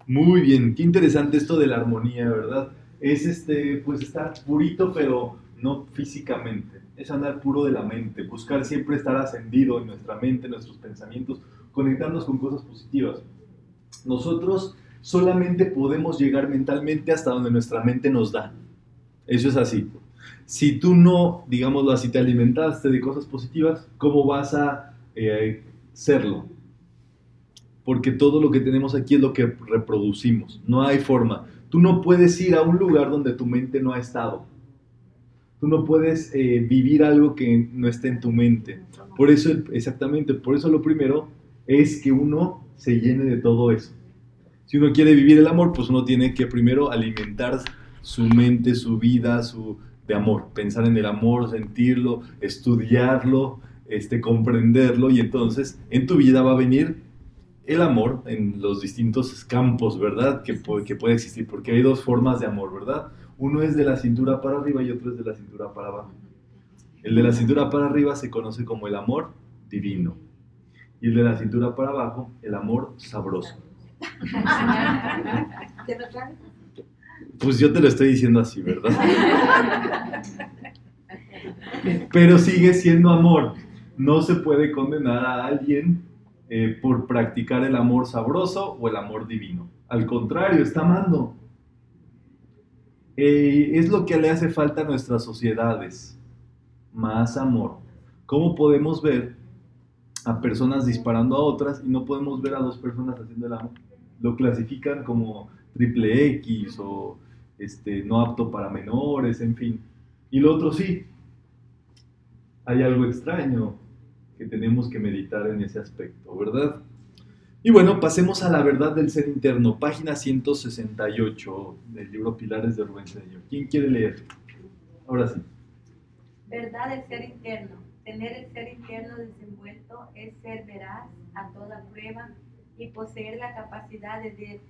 Muy bien, qué interesante esto de la armonía, ¿verdad? Es este, pues estar purito, pero no físicamente. Es andar puro de la mente, buscar siempre estar ascendido en nuestra mente, en nuestros pensamientos, conectarnos con cosas positivas. Nosotros solamente podemos llegar mentalmente hasta donde nuestra mente nos da. Eso es así. Si tú no, digámoslo así, te alimentaste de cosas positivas, ¿cómo vas a eh, serlo? Porque todo lo que tenemos aquí es lo que reproducimos. No hay forma. Tú no puedes ir a un lugar donde tu mente no ha estado. Tú no puedes eh, vivir algo que no esté en tu mente. Por eso, exactamente, por eso lo primero es que uno se llene de todo eso. Si uno quiere vivir el amor, pues uno tiene que primero alimentar su mente, su vida, su de amor, pensar en el amor, sentirlo, estudiarlo, este, comprenderlo y entonces en tu vida va a venir el amor en los distintos campos, ¿verdad? Que, que puede existir, porque hay dos formas de amor, ¿verdad? Uno es de la cintura para arriba y otro es de la cintura para abajo. El de la cintura para arriba se conoce como el amor divino. Y el de la cintura para abajo, el amor sabroso. Pues yo te lo estoy diciendo así, ¿verdad? Pero sigue siendo amor. No se puede condenar a alguien eh, por practicar el amor sabroso o el amor divino. Al contrario, está amando. Eh, es lo que le hace falta a nuestras sociedades, más amor. ¿Cómo podemos ver a personas disparando a otras y no podemos ver a dos personas haciendo el amor? Lo clasifican como triple X o este, no apto para menores, en fin. Y lo otro sí. Hay algo extraño que tenemos que meditar en ese aspecto, ¿verdad? Y bueno, pasemos a la verdad del ser interno, página 168 del libro Pilares de Rubén Señor. ¿Quién quiere leer? Ahora sí. Verdad del ser interno. Tener el ser interno desenvuelto es ser veraz a toda prueba y poseer la capacidad de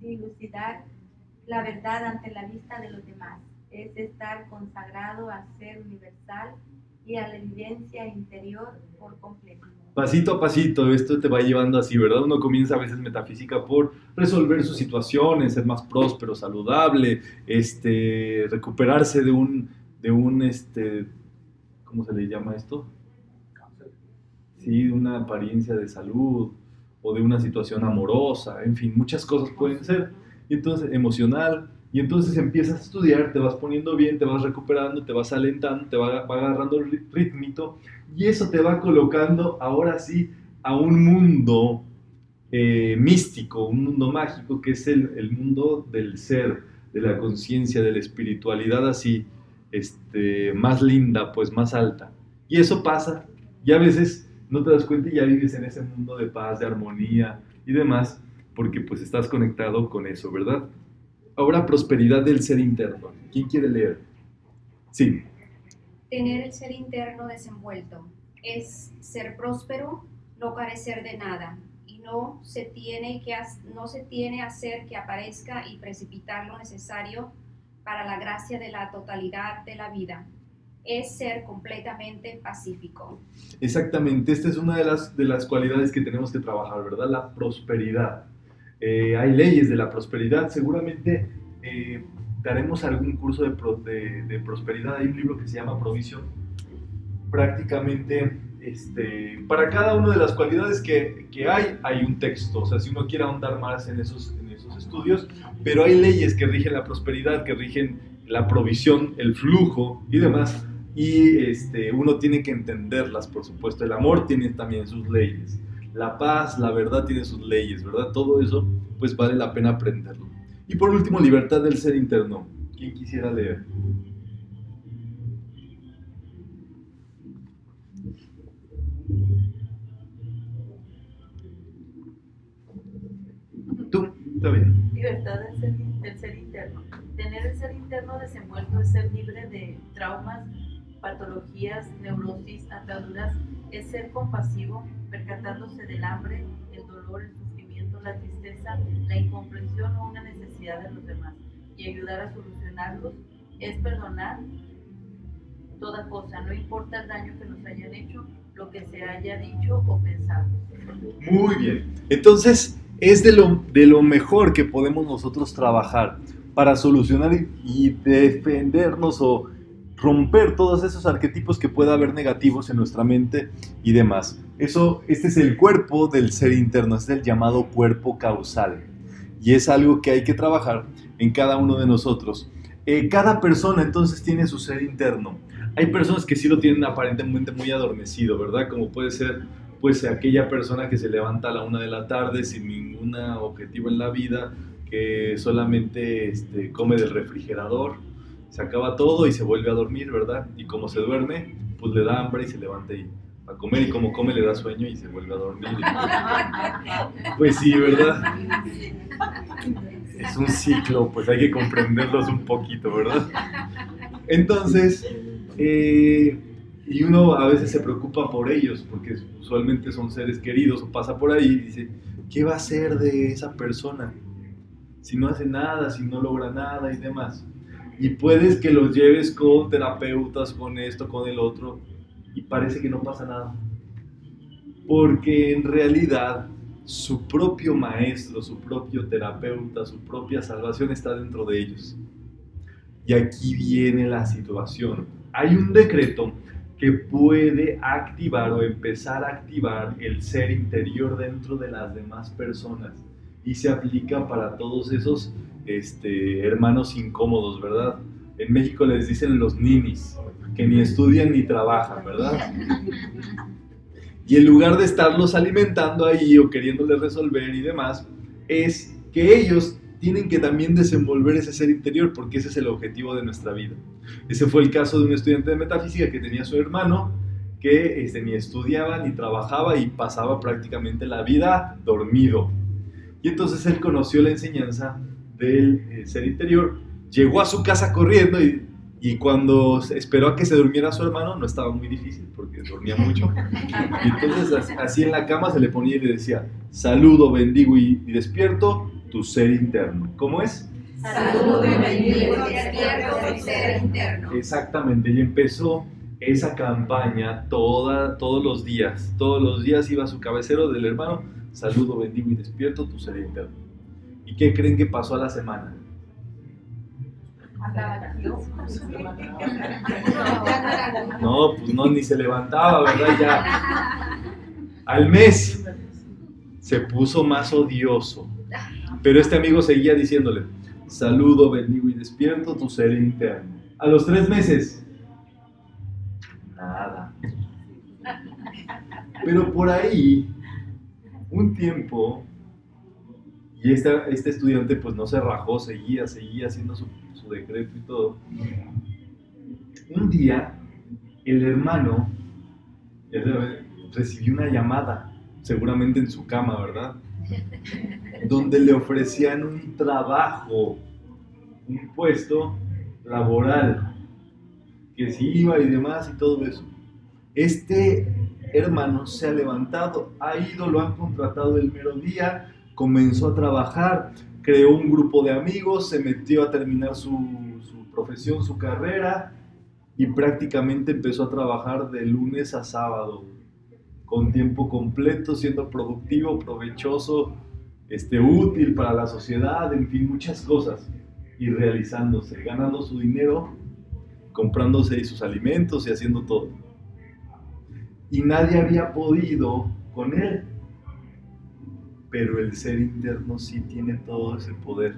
dilucidar la verdad ante la vista de los demás. Es estar consagrado a ser universal y a la evidencia interior por completo. Pasito a pasito, esto te va llevando así, ¿verdad? Uno comienza a veces metafísica por resolver sus situaciones, ser más próspero, saludable, este, recuperarse de un, de un, este, ¿cómo se le llama esto? Sí, de una apariencia de salud o de una situación amorosa, en fin, muchas cosas pueden ser. Y entonces, emocional, y entonces empiezas a estudiar, te vas poniendo bien, te vas recuperando, te vas alentando, te va, agarrando el ritmito y eso te va colocando ahora sí a un mundo eh, místico, un mundo mágico que es el, el mundo del ser, de la conciencia, de la espiritualidad así, este, más linda, pues más alta. Y eso pasa y a veces no te das cuenta y ya vives en ese mundo de paz, de armonía y demás, porque pues estás conectado con eso, ¿verdad? Ahora, prosperidad del ser interno. ¿Quién quiere leer? Sí. Tener el ser interno desenvuelto es ser próspero, no carecer de nada y no se tiene que no se tiene hacer que aparezca y precipitar lo necesario para la gracia de la totalidad de la vida. Es ser completamente pacífico. Exactamente, esta es una de las, de las cualidades que tenemos que trabajar, ¿verdad? La prosperidad eh, hay leyes de la prosperidad, seguramente eh, daremos algún curso de, de, prosperidad, hay un libro que se llama Provisión, prácticamente este, para cada una de las cualidades que, que, hay, hay un texto, o sea, si uno quiere ahondar más en esos, en esos estudios, pero hay leyes que rigen la prosperidad, que rigen la provisión, el flujo y demás. Y este, uno tiene que entenderlas, por supuesto. El amor tiene también sus leyes. La paz, la verdad tiene sus leyes, ¿verdad? Todo eso, pues vale la pena aprenderlo. Y por último, libertad del ser interno. ¿Quién quisiera leer? Tú, está bien. Libertad del ser, del ser interno. Tener el ser interno desenvuelto es ser libre de traumas, patologías, neurosis, ataduras, es ser compasivo, percatándose del hambre, el dolor, el sufrimiento, la tristeza, la incomprensión o una necesidad de los demás y ayudar a solucionarlos, es perdonar toda cosa, no importa el daño que nos hayan hecho, lo que se haya dicho o pensado. Muy bien. Entonces, es de lo, de lo mejor que podemos nosotros trabajar para solucionar y, y defendernos o romper todos esos arquetipos que pueda haber negativos en nuestra mente y demás. Eso, este es el cuerpo del ser interno, es el llamado cuerpo causal. Y es algo que hay que trabajar en cada uno de nosotros. Eh, cada persona entonces tiene su ser interno. Hay personas que sí lo tienen aparentemente muy adormecido, ¿verdad? Como puede ser pues aquella persona que se levanta a la una de la tarde sin ningún objetivo en la vida, que solamente este, come del refrigerador, se acaba todo y se vuelve a dormir, ¿verdad? Y como se duerme, pues le da hambre y se levanta y a comer y como come le da sueño y se vuelve a dormir. Pues sí, ¿verdad? Es un ciclo, pues hay que comprenderlos un poquito, ¿verdad? Entonces, eh, y uno a veces se preocupa por ellos, porque usualmente son seres queridos o pasa por ahí y dice, ¿qué va a hacer de esa persona? Si no hace nada, si no logra nada y demás. Y puedes que los lleves con terapeutas, con esto, con el otro, y parece que no pasa nada. Porque en realidad su propio maestro, su propio terapeuta, su propia salvación está dentro de ellos. Y aquí viene la situación. Hay un decreto que puede activar o empezar a activar el ser interior dentro de las demás personas y se aplica para todos esos este, hermanos incómodos, ¿verdad? En México les dicen los ninis, que ni estudian ni trabajan, ¿verdad? Y en lugar de estarlos alimentando ahí o queriéndoles resolver y demás, es que ellos tienen que también desenvolver ese ser interior porque ese es el objetivo de nuestra vida. Ese fue el caso de un estudiante de metafísica que tenía su hermano que este, ni estudiaba ni trabajaba y pasaba prácticamente la vida dormido. Y entonces él conoció la enseñanza del eh, ser interior, llegó a su casa corriendo y, y, cuando esperó a que se durmiera su hermano no estaba muy difícil porque dormía mucho. Y entonces así en la cama se le ponía y le decía, saludo, bendigo y, y despierto tu ser interno. ¿Cómo es? Saludo, bendigo y despierto tu ser interno. Exactamente, y empezó esa campaña toda, todos los días. Todos los días iba a su cabecero del hermano, saludo, bendigo y despierto tu ser interno. ¿Y qué creen que pasó a la semana? No, pues no, ni se levantaba, ¿verdad? Ya. Al mes se puso más odioso. Pero este amigo seguía diciéndole, saludo, bendigo y despierto tu ser interno. A los tres meses, nada. Pero por ahí, un tiempo, y este, este estudiante pues no se rajó, seguía, seguía haciendo su, su decreto y todo. Un día, el hermano recibió una llamada, seguramente en su cama, ¿verdad? Donde le ofrecían un trabajo, un puesto laboral, que si iba y demás y todo eso. Este hermano se ha levantado, ha ido, lo han contratado el mero día, comenzó a trabajar, creó un grupo de amigos, se metió a terminar su, profesión, su carrera y prácticamente empezó a trabajar de lunes a sábado, con tiempo completo, siendo productivo, provechoso, este, útil para la sociedad, en fin, muchas cosas, y realizándose, ganando su dinero, comprándose sus alimentos y haciendo todo. Y nadie había podido con él pero el ser interno sí tiene todo ese poder.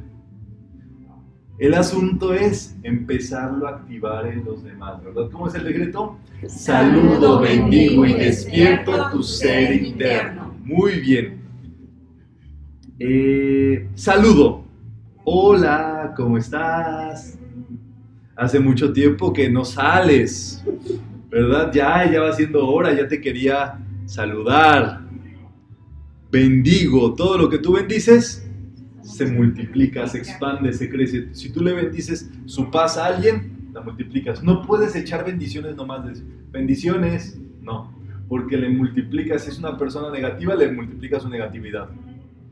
El asunto es empezarlo a activar en los demás, ¿verdad? ¿Cómo es el decreto? Saludo, bendigo y despierto tu ser interno. Muy bien. Eh, saludo. Hola, ¿cómo estás? Hace mucho tiempo que no sales, ¿verdad? Ya, ya va siendo hora, ya te quería saludar. Bendigo todo lo que tú bendices se multiplica, se expande, se crece. Si tú le bendices su paz a alguien, la multiplicas. No puedes echar bendiciones nomás de bendiciones, no, porque le multiplicas, si es una persona negativa, le multiplicas su negatividad.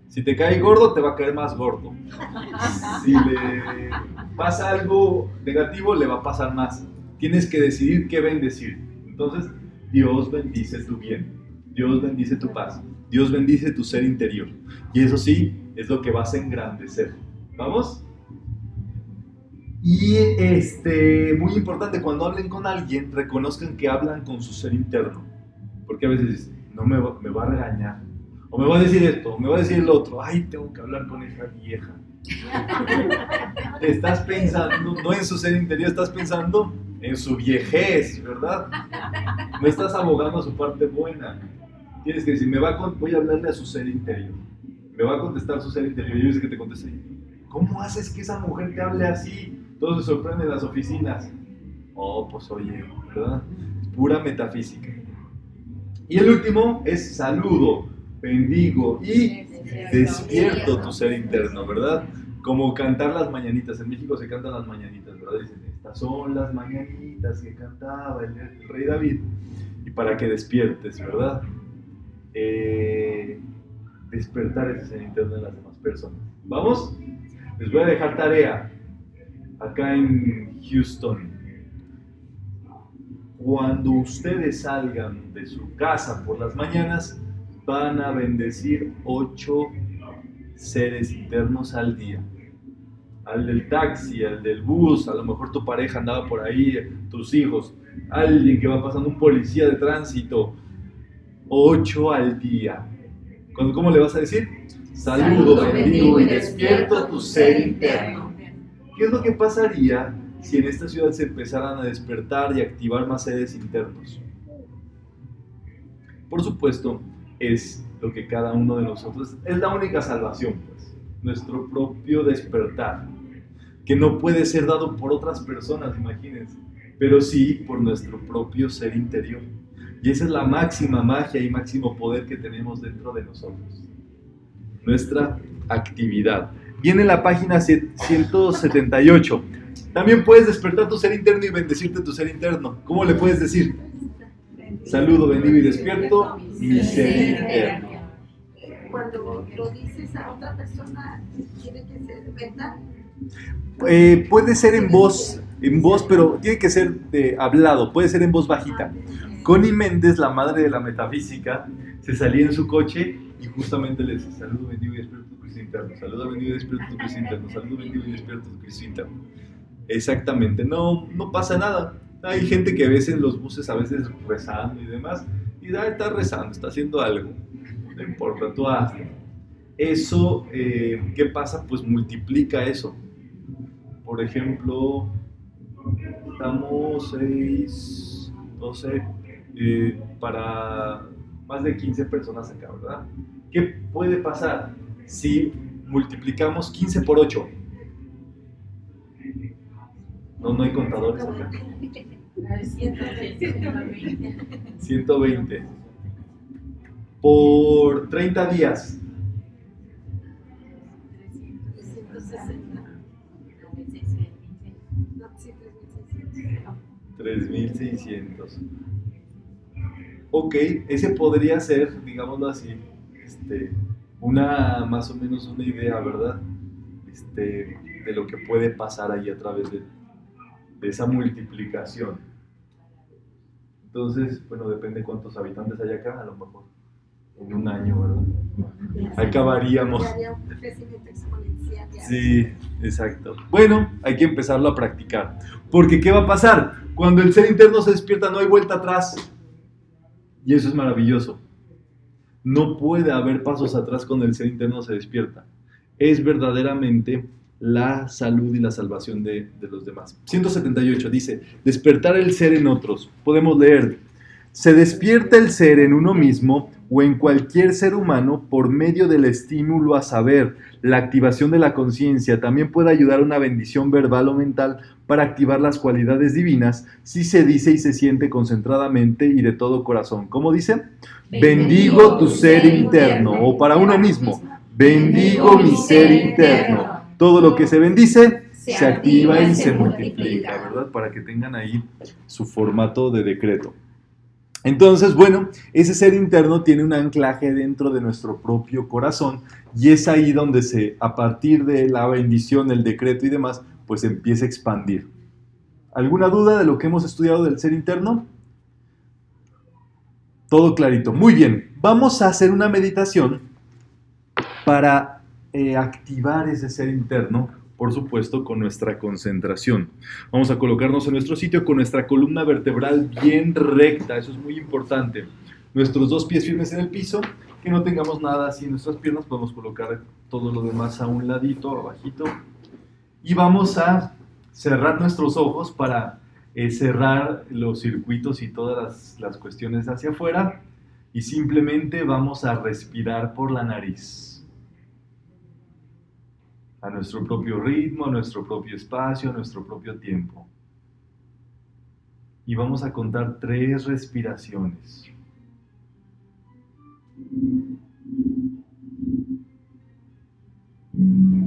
Si te cae gordo, te va a caer más gordo. Si le pasa algo negativo, le va a pasar más. Tienes que decidir qué bendecir. Entonces, Dios bendice tu bien. Dios bendice tu paz. Dios bendice tu ser interior. Y eso sí, es lo que vas a engrandecer. ¿Vamos? Y este, muy importante, cuando hablen con alguien, reconozcan que hablan con su ser interno. Porque a veces no me va, me va a regañar. O me va a decir esto, o me va a decir el otro. Ay, tengo que hablar con esa vieja. estás pensando, no en su ser interior, estás pensando en su viejez, ¿verdad? No estás abogando a su parte buena. Tienes que decir, me va a, voy a hablarle a su ser interior me va a contestar su ser interior. Y dice que te conteste, ¿cómo haces que esa mujer te hable así? Todos se sorprenden en las oficinas. Oh, pues oye, ¿verdad? Es pura metafísica. Y el último es saludo, bendigo y despierto tu ser interno, ¿verdad? Como cantar las mañanitas. En México se cantan las mañanitas, ¿verdad? Dicen, estas son las mañanitas que cantaba el, el rey David. Y para que despiertes, ¿verdad? Eh, despertar ese ser interno de las demás personas. ¿Vamos? Les voy a dejar tarea acá en Houston. Cuando ustedes salgan de su casa por las mañanas, van a bendecir ocho seres internos al día. Al del taxi, al del bus, a lo mejor tu pareja andaba por ahí, tus hijos, alguien que va pasando, un policía de tránsito. Ocho al día ¿Cómo le vas a decir? Saludo, bendigo y despierto tu ser interno. ¿Qué es lo que pasaría si en esta ciudad se empezaran a despertar y activar más seres internos? Por supuesto, es lo que cada uno de nosotros, es la única salvación, pues, nuestro propio despertar, que no puede ser dado por otras personas, imagínense, pero sí por nuestro propio ser interior. Y esa es la máxima magia y máximo poder que tenemos dentro de nosotros. Nuestra actividad. Viene la página 178. También puedes despertar tu ser interno y bendecirte tu ser interno. ¿Cómo le puedes decir? Saludo, bendigo y despierto mi ser interno. Cuando lo dices a otra persona, ¿tiene que ser? Eh, puede ser en voz, en voz, pero tiene que ser de hablado, puede ser en voz bajita. Connie Méndez, la madre de la metafísica, se salía en su coche y justamente le decía, saludo, bendigo y despierto tu Cristo interno, saludo, bendigo y despierto tu Cristo interno, saludo, bendigo y despierto tu Cristo interno. Exactamente, no, no pasa nada. Hay gente que a veces en los buses, a veces rezando y demás, y da, está rezando, está haciendo algo, no importa, tú hazlo. Eso, eh, ¿qué pasa? Pues multiplica eso. Por ejemplo, estamos 6, 12, eh, para más de 15 personas acá, ¿verdad? ¿Qué puede pasar si multiplicamos 15 por 8? No, no hay contadores acá. 120. Por 30 días. 3600 ok, ese podría ser, digámoslo así, este, una más o menos una idea, ¿verdad? Este, de lo que puede pasar ahí a través de, esa multiplicación. Entonces, bueno, depende cuántos habitantes hay acá, a lo mejor en un año, ¿verdad? Acabaríamos. Sí, exacto. Bueno, hay que empezarlo a practicar. Porque, ¿qué va a pasar? Cuando el ser interno se despierta, no hay vuelta atrás. Y eso es maravilloso. No puede haber pasos atrás cuando el ser interno se despierta. Es verdaderamente la salud y la salvación de, los demás. 178 dice, despertar el ser en otros. Podemos leer, se despierta el ser en uno mismo o en cualquier ser humano por medio del estímulo a saber. La activación de la conciencia también puede ayudar a una bendición verbal o mental para activar las cualidades divinas si se dice y se siente concentradamente y de todo corazón. ¿Cómo dice? Bendigo tu ser interno o para uno mismo. Bendigo mi ser interno. Todo lo que se bendice se activa y se multiplica, ¿verdad? Para que tengan ahí su formato de decreto. Entonces, bueno, ese ser interno tiene un anclaje dentro de nuestro propio corazón y es ahí donde se, a partir de la bendición, el decreto y demás, pues empieza a expandir. ¿Alguna duda de lo que hemos estudiado del ser interno? Todo clarito. Muy bien, vamos a hacer una meditación para eh, activar ese ser interno por supuesto, con nuestra concentración. Vamos a colocarnos en nuestro sitio con nuestra columna vertebral bien recta, eso es muy importante. Nuestros dos pies firmes en el piso, que no tengamos nada así en nuestras piernas, podemos colocar todo lo demás a un ladito, abajito. Y vamos a cerrar nuestros ojos para eh, cerrar los circuitos y todas las, las cuestiones hacia afuera. Y simplemente vamos a respirar por la nariz a nuestro propio ritmo, a nuestro propio espacio, a nuestro propio tiempo. Y vamos a contar tres respiraciones.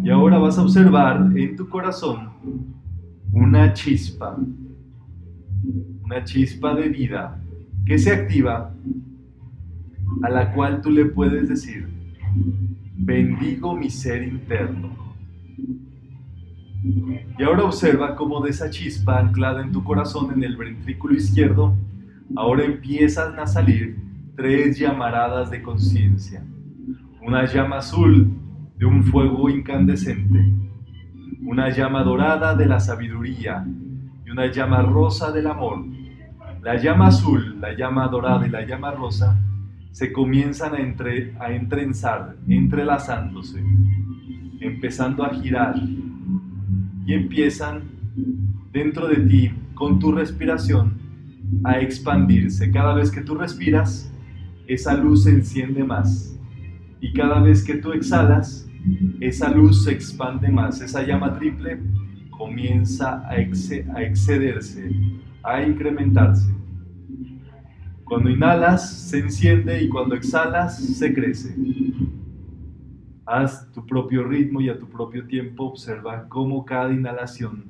Y ahora vas a observar en tu corazón una chispa, una chispa de vida que se activa a la cual tú le puedes decir, bendigo mi ser interno y ahora observa cómo de esa chispa anclada en tu corazón en el ventrículo izquierdo, ahora empiezan a salir tres llamaradas de conciencia. Una llama azul de un fuego incandescente, una llama dorada de la sabiduría y una llama rosa del amor. La llama azul, la llama dorada y la llama rosa se comienzan a, entre, entrenzar, entrelazándose, empezando a girar empiezan dentro de ti con tu respiración a expandirse. Cada vez que tú respiras, esa luz se enciende más. Y cada vez que tú exhalas, esa luz se expande más. Esa llama triple comienza a, a excederse, a incrementarse. Cuando inhalas, se enciende y cuando exhalas, se crece. Haz tu propio ritmo y a tu propio tiempo observa cómo cada inhalación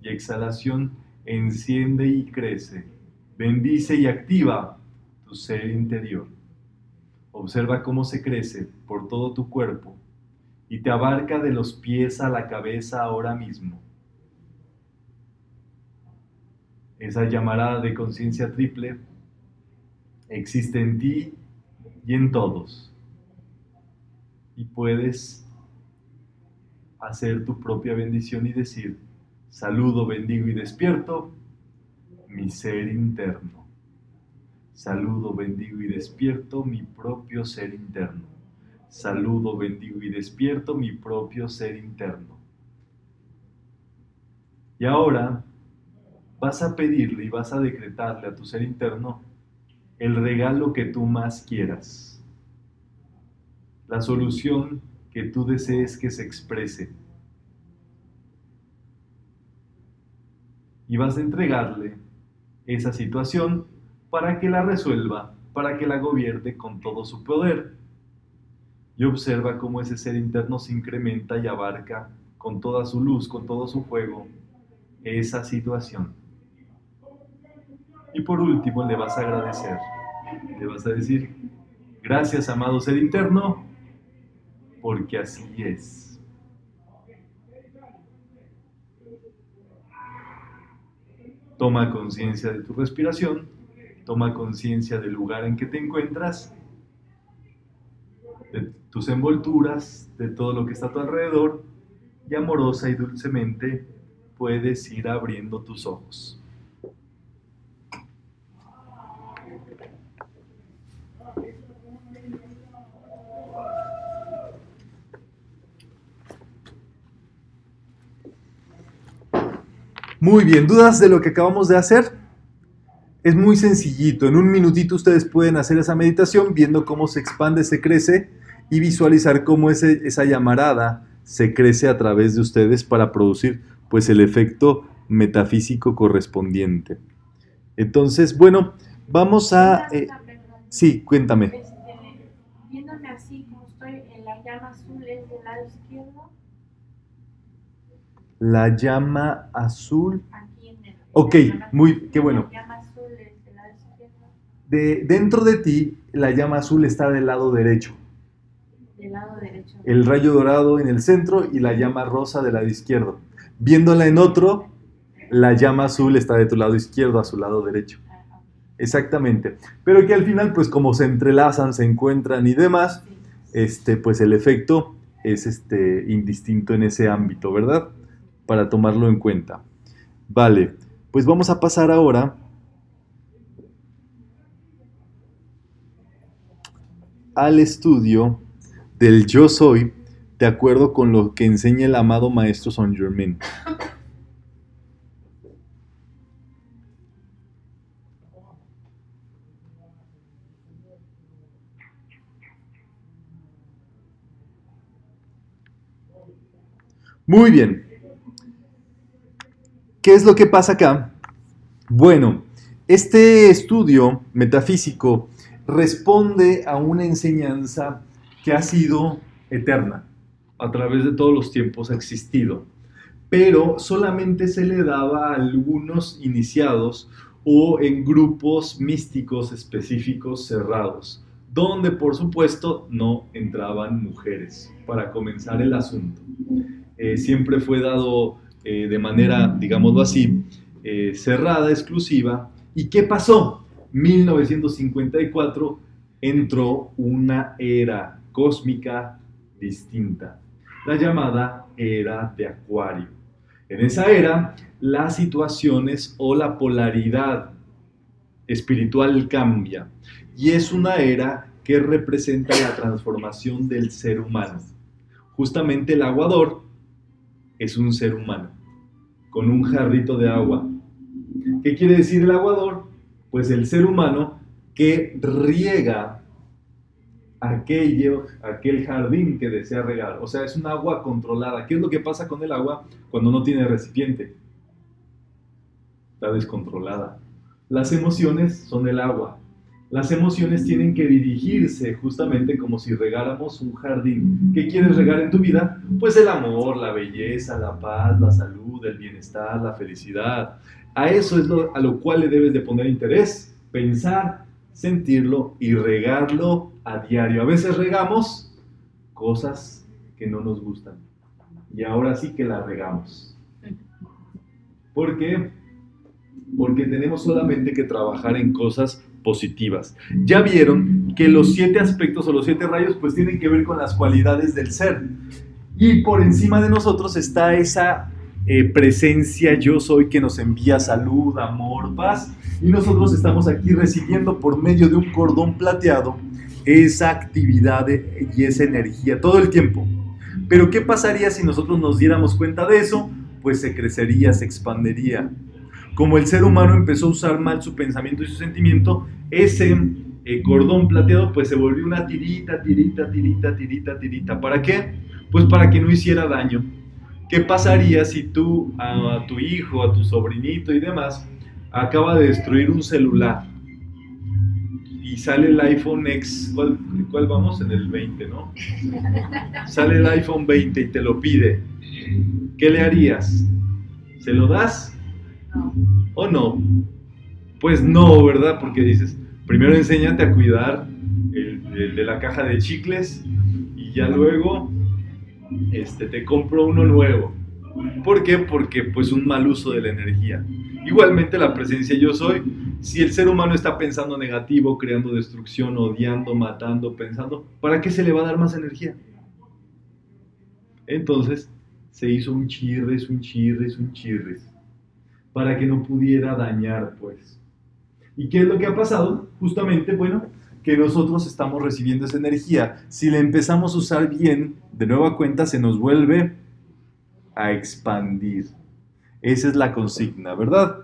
y exhalación enciende y crece, bendice y activa tu ser interior. Observa cómo se crece por todo tu cuerpo y te abarca de los pies a la cabeza ahora mismo. Esa llamarada de conciencia triple existe en ti y en todos y puedes hacer tu propia bendición y decir, saludo, bendigo y despierto mi ser interno. Saludo, bendigo y despierto mi propio ser interno. Saludo, bendigo y despierto mi propio ser interno. Y ahora vas a pedirle y vas a decretarle a tu ser interno el regalo que tú más quieras la solución que tú desees que se exprese. Y vas a entregarle esa situación para que la resuelva, para que la gobierne con todo su poder. Y observa cómo ese ser interno se incrementa y abarca con toda su luz, con todo su fuego, esa situación. Y por último le vas a agradecer. Le vas a decir, gracias amado ser interno, porque así es. Toma conciencia de tu respiración, toma conciencia del lugar en que te encuentras, de tus envolturas, de todo lo que está a tu alrededor, y amorosa y dulcemente puedes ir abriendo tus ojos. Muy bien, ¿dudas de lo que acabamos de hacer? Es muy sencillito, en un minutito ustedes pueden hacer esa meditación viendo cómo se expande, se crece y visualizar cómo ese, esa llamarada se crece a través de ustedes para producir pues el efecto metafísico correspondiente. Entonces, bueno, vamos a... eh, sí, cuéntame. Este, viéndome así como estoy en la llama azul es del lado izquierdo, La llama azul. aquí en el. Ok, en muy- qué bueno. La llama azul es del lado izquierdo, De, dentro de ti, la llama azul está del lado derecho. del lado derecho. El rayo dorado en el centro y la llama rosa del lado izquierdo. Viéndola en otro, la llama azul está de tu lado izquierdo a su lado derecho. Exactamente. Pero que al final, pues como se entrelazan, se encuentran y demás, este, pues el efecto es este, indistinto en ese ámbito, ¿verdad? Para tomarlo en cuenta. Vale, pues vamos a pasar ahora al estudio del yo soy, de acuerdo con lo que enseña el amado maestro Saint Germain. Muy bien. ¿Qué es lo que pasa acá? Bueno, este estudio metafísico responde a una enseñanza que ha sido eterna, a través de todos los tiempos ha existido, pero solamente se le daba a algunos iniciados o en grupos místicos específicos cerrados, donde por supuesto no entraban mujeres, para comenzar el asunto. Eh, siempre fue dado eh, de manera, digámoslo así, eh, cerrada, exclusiva. ¿Y qué pasó? 1954 entró una era cósmica distinta, la llamada era de Acuario. En esa era, las situaciones o la polaridad espiritual cambia y es una era que representa la transformación del ser humano. Justamente el aguador es un ser humano con un jarrito de agua. ¿Qué quiere decir el aguador? Pues el ser humano que riega aquello, aquel jardín que desea regar. O sea, es un agua controlada. ¿Qué es lo que pasa con el agua cuando no tiene recipiente? Está descontrolada. Las emociones son el agua. Las emociones tienen que dirigirse justamente como si regáramos un jardín. ¿Qué quieres regar en tu vida? Pues el amor, la belleza, la paz, la salud, el bienestar, la felicidad. A eso es lo, a lo cual le debes de poner interés, pensar, sentirlo y regarlo a diario. A veces regamos cosas que no nos gustan. Y ahora sí que las regamos. ¿Por qué? Porque tenemos solamente que trabajar en cosas positivas. Ya vieron que los siete aspectos o los siete rayos pues tienen que ver con las cualidades del ser. Y por encima de nosotros está esa eh, presencia yo soy que nos envía salud, amor, paz. Y nosotros estamos aquí recibiendo por medio de un cordón plateado esa actividad y esa energía todo el tiempo. Pero ¿qué pasaría si nosotros nos diéramos cuenta de eso? Pues se crecería, se expandería. Como el ser humano empezó a usar mal su pensamiento y su sentimiento, ese eh, cordón plateado pues se volvió una tirita, tirita, tirita, tirita, tirita. ¿Para qué? Pues para que no hiciera daño. ¿Qué pasaría si tú a, tu hijo, a tu sobrinito y demás acaba de destruir un celular y sale el iPhone X, ¿cuál, cuál vamos? En el 20, ¿no? Sale el iPhone 20 y te lo pide. ¿Qué le harías? ¿Se lo das. O no? Pues no, ¿verdad? Porque dices, primero enséñate a cuidar de la caja de chicles y ya luego este, te compro uno nuevo. ¿Por qué? Porque pues un mal uso de la energía. Igualmente la presencia yo soy, si el ser humano está pensando negativo, creando destrucción, odiando, matando, pensando, ¿para qué se le va a dar más energía? Entonces se hizo un chirres, un chirres, un chirres, para que no pudiera dañar pues. ¿Y qué es lo que ha pasado? Justamente, bueno, que nosotros estamos recibiendo esa energía. Si la empezamos a usar bien, de nueva cuenta se nos vuelve a expandir. Esa es la consigna, ¿verdad?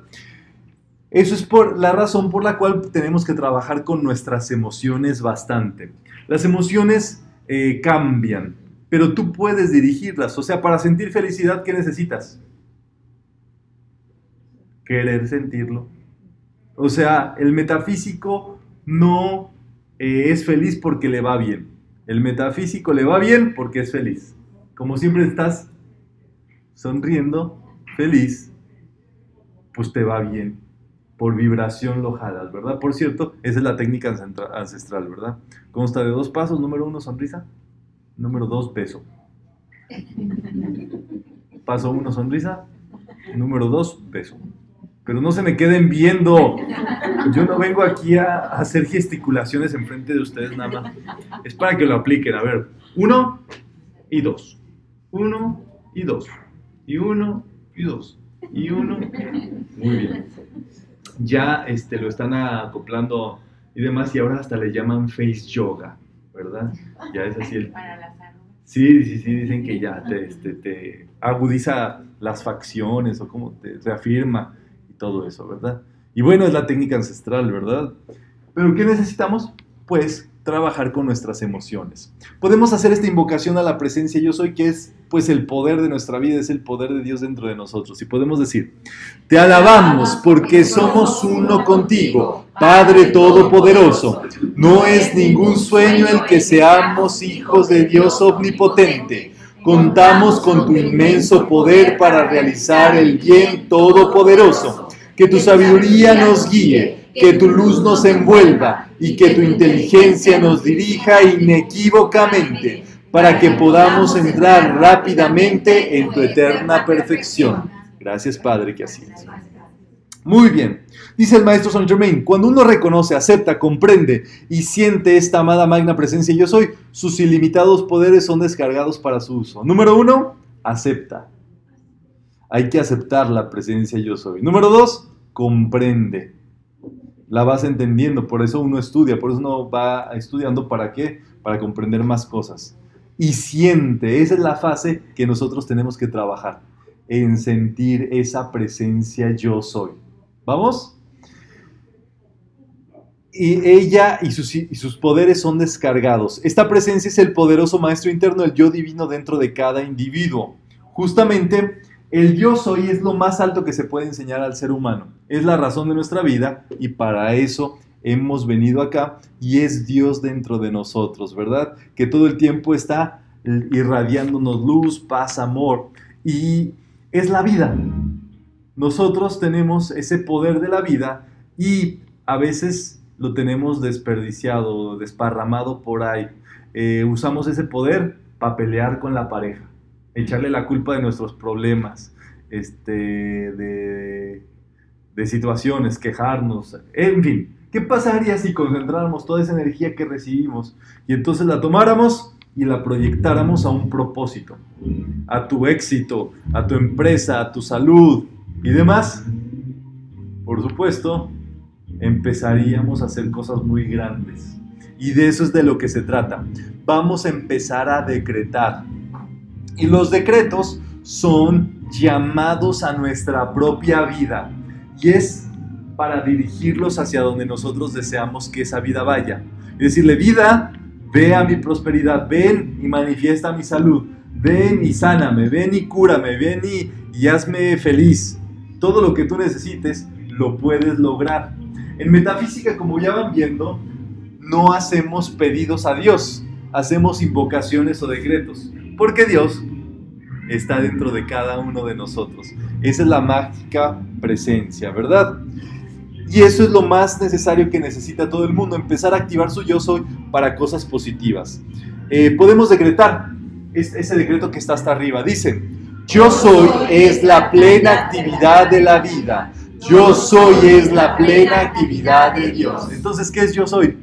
Eso es por la razón por la cual tenemos que trabajar con nuestras emociones bastante. Las emociones eh, cambian, pero tú puedes dirigirlas. O sea, para sentir felicidad, ¿qué necesitas? Querer sentirlo. O sea, el metafísico no eh, es feliz porque le va bien. El metafísico le va bien porque es feliz. Como siempre estás sonriendo, feliz, pues te va bien. Por vibración lo jalas, ¿verdad? Por cierto, esa es la técnica ancestral, ¿verdad? Consta de dos pasos. Número uno, sonrisa. Número dos, beso. Paso uno, sonrisa. Número dos, beso. Pero no se me queden viendo. Yo no vengo aquí a hacer gesticulaciones enfrente de ustedes nada más. Es para que lo apliquen. A ver, uno y dos. Uno y dos. Y uno y dos. Y uno. Muy bien. Ya este, lo están acoplando y demás. Y ahora hasta le llaman face yoga, ¿verdad? Ya es así el... Sí, sí, sí, dicen que ya te, este, te agudiza las facciones o como te reafirma todo eso, ¿verdad? Y bueno, es la técnica ancestral, ¿verdad? Pero ¿qué necesitamos? Pues trabajar con nuestras emociones. Podemos hacer esta invocación a la presencia yo soy, que es pues el poder de nuestra vida, es el poder de Dios dentro de nosotros. Y podemos decir, te alabamos porque somos uno contigo, Padre Todopoderoso. No es ningún sueño el que seamos hijos de Dios omnipotente. Contamos con tu inmenso poder para realizar el bien todopoderoso que tu sabiduría nos guíe, que tu luz nos envuelva y que tu inteligencia nos dirija inequívocamente para que podamos entrar rápidamente en tu eterna perfección. Gracias Padre que así es. Muy bien. Dice el maestro Saint Germain, cuando uno reconoce, acepta, comprende y siente esta amada magna presencia yo soy, sus ilimitados poderes son descargados para su uso. Número uno, acepta. Hay que aceptar la presencia yo soy. Número dos, comprende. La vas entendiendo, por eso uno estudia, por eso uno va estudiando para qué? Para comprender más cosas. Y siente, esa es la fase que nosotros tenemos que trabajar, en sentir esa presencia yo soy. ¿Vamos? Y ella y sus, y sus, poderes son descargados. Esta presencia es el poderoso maestro interno, el yo divino dentro de cada individuo. Justamente el yo soy es lo más alto que se puede enseñar al ser humano. Es la razón de nuestra vida y para eso hemos venido acá y es Dios dentro de nosotros, ¿verdad? Que todo el tiempo está irradiándonos luz, paz, amor y es la vida. Nosotros tenemos ese poder de la vida y a veces lo tenemos desperdiciado, desparramado por ahí. Eh, usamos ese poder para pelear con la pareja echarle la culpa de nuestros problemas, este, de, de situaciones, quejarnos, en fin. ¿Qué pasaría si concentráramos toda esa energía que recibimos y entonces la tomáramos y la proyectáramos a un propósito, a tu éxito, a tu empresa, a tu salud y demás? Por supuesto, empezaríamos a hacer cosas muy grandes. Y de eso es de lo que se trata. Vamos a empezar a decretar y los decretos son llamados a nuestra propia vida y es para dirigirlos hacia donde nosotros deseamos que esa vida vaya. Y decirle, vida, ve a mi prosperidad, ven y manifiesta mi salud, ven y sáname, ven y cúrame, ven y, y hazme feliz. Todo lo que tú necesites lo puedes lograr. En metafísica, como ya van viendo, no hacemos pedidos a Dios, hacemos invocaciones o decretos porque Dios está dentro de cada uno de nosotros. Esa es la mágica presencia, ¿verdad? Y eso es lo más necesario que necesita todo el mundo, empezar a activar su yo soy para cosas positivas. Eh, podemos decretar ese decreto que está hasta arriba. Dicen, yo soy es la plena actividad de la vida. Yo soy es la plena actividad de Dios. Entonces, ¿qué es yo soy?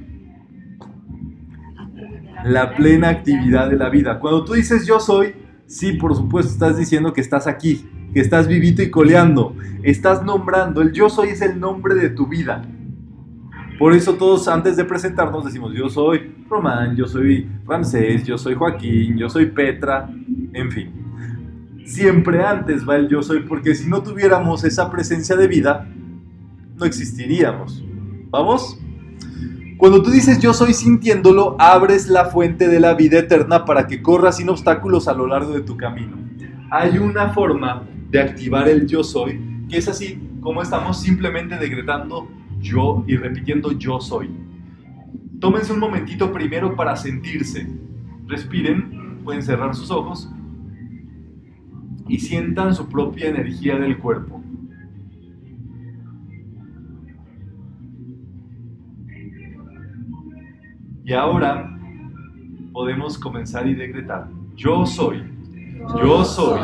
La plena actividad de la vida. Cuando tú dices yo soy, sí, por supuesto, estás diciendo que estás aquí, que estás vivito y coleando, estás nombrando, el yo soy es el nombre de tu vida. Por eso todos antes de presentarnos decimos yo soy Román, yo soy Ramsés, yo soy Joaquín, yo soy Petra, en fin. Siempre antes va el yo soy, porque si no tuviéramos esa presencia de vida, no existiríamos. ¿Vamos? Cuando tú dices yo soy sintiéndolo, abres la fuente de la vida eterna para que corras sin obstáculos a lo largo de tu camino. Hay una forma de activar el yo soy, que es así como estamos simplemente decretando yo y repitiendo yo soy. Tómense un momentito primero para sentirse. Respiren, pueden cerrar sus ojos y sientan su propia energía del cuerpo. Y ahora podemos comenzar y decretar. Yo soy, yo soy,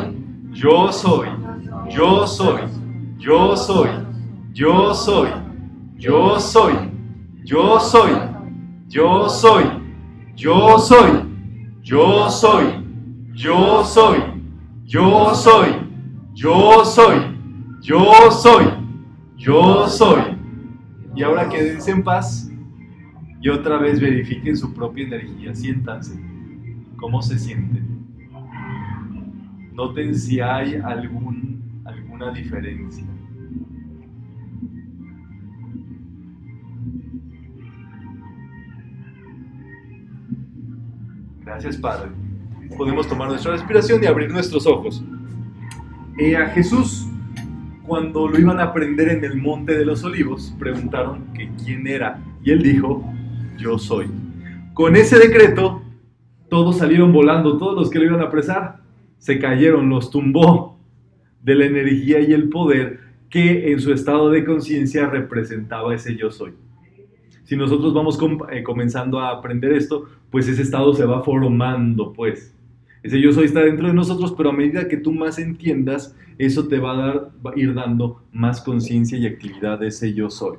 yo soy, yo soy, yo soy, yo soy, yo soy, yo soy, yo soy, yo soy, yo soy, yo soy, yo soy, yo soy, yo soy, yo soy. Y ahora quédense en paz y otra vez verifiquen su propia energía, siéntanse, cómo se sienten. Noten si hay algún, alguna diferencia. Gracias, Padre. Podemos tomar nuestra respiración y abrir nuestros ojos. Eh, a Jesús, cuando lo iban a aprender en el Monte de los Olivos, preguntaron que quién era. Y él dijo, yo soy. Con ese decreto, todos salieron volando, todos los que lo iban a apresar, se cayeron, los tumbó de la energía y el poder que en su estado de conciencia representaba ese yo soy. Si nosotros vamos eh, comenzando a aprender esto, pues ese estado se va formando, pues. Ese yo soy está dentro de nosotros, pero a medida que tú más entiendas, eso te va a, dar, va a ir dando más conciencia y actividad de ese yo soy.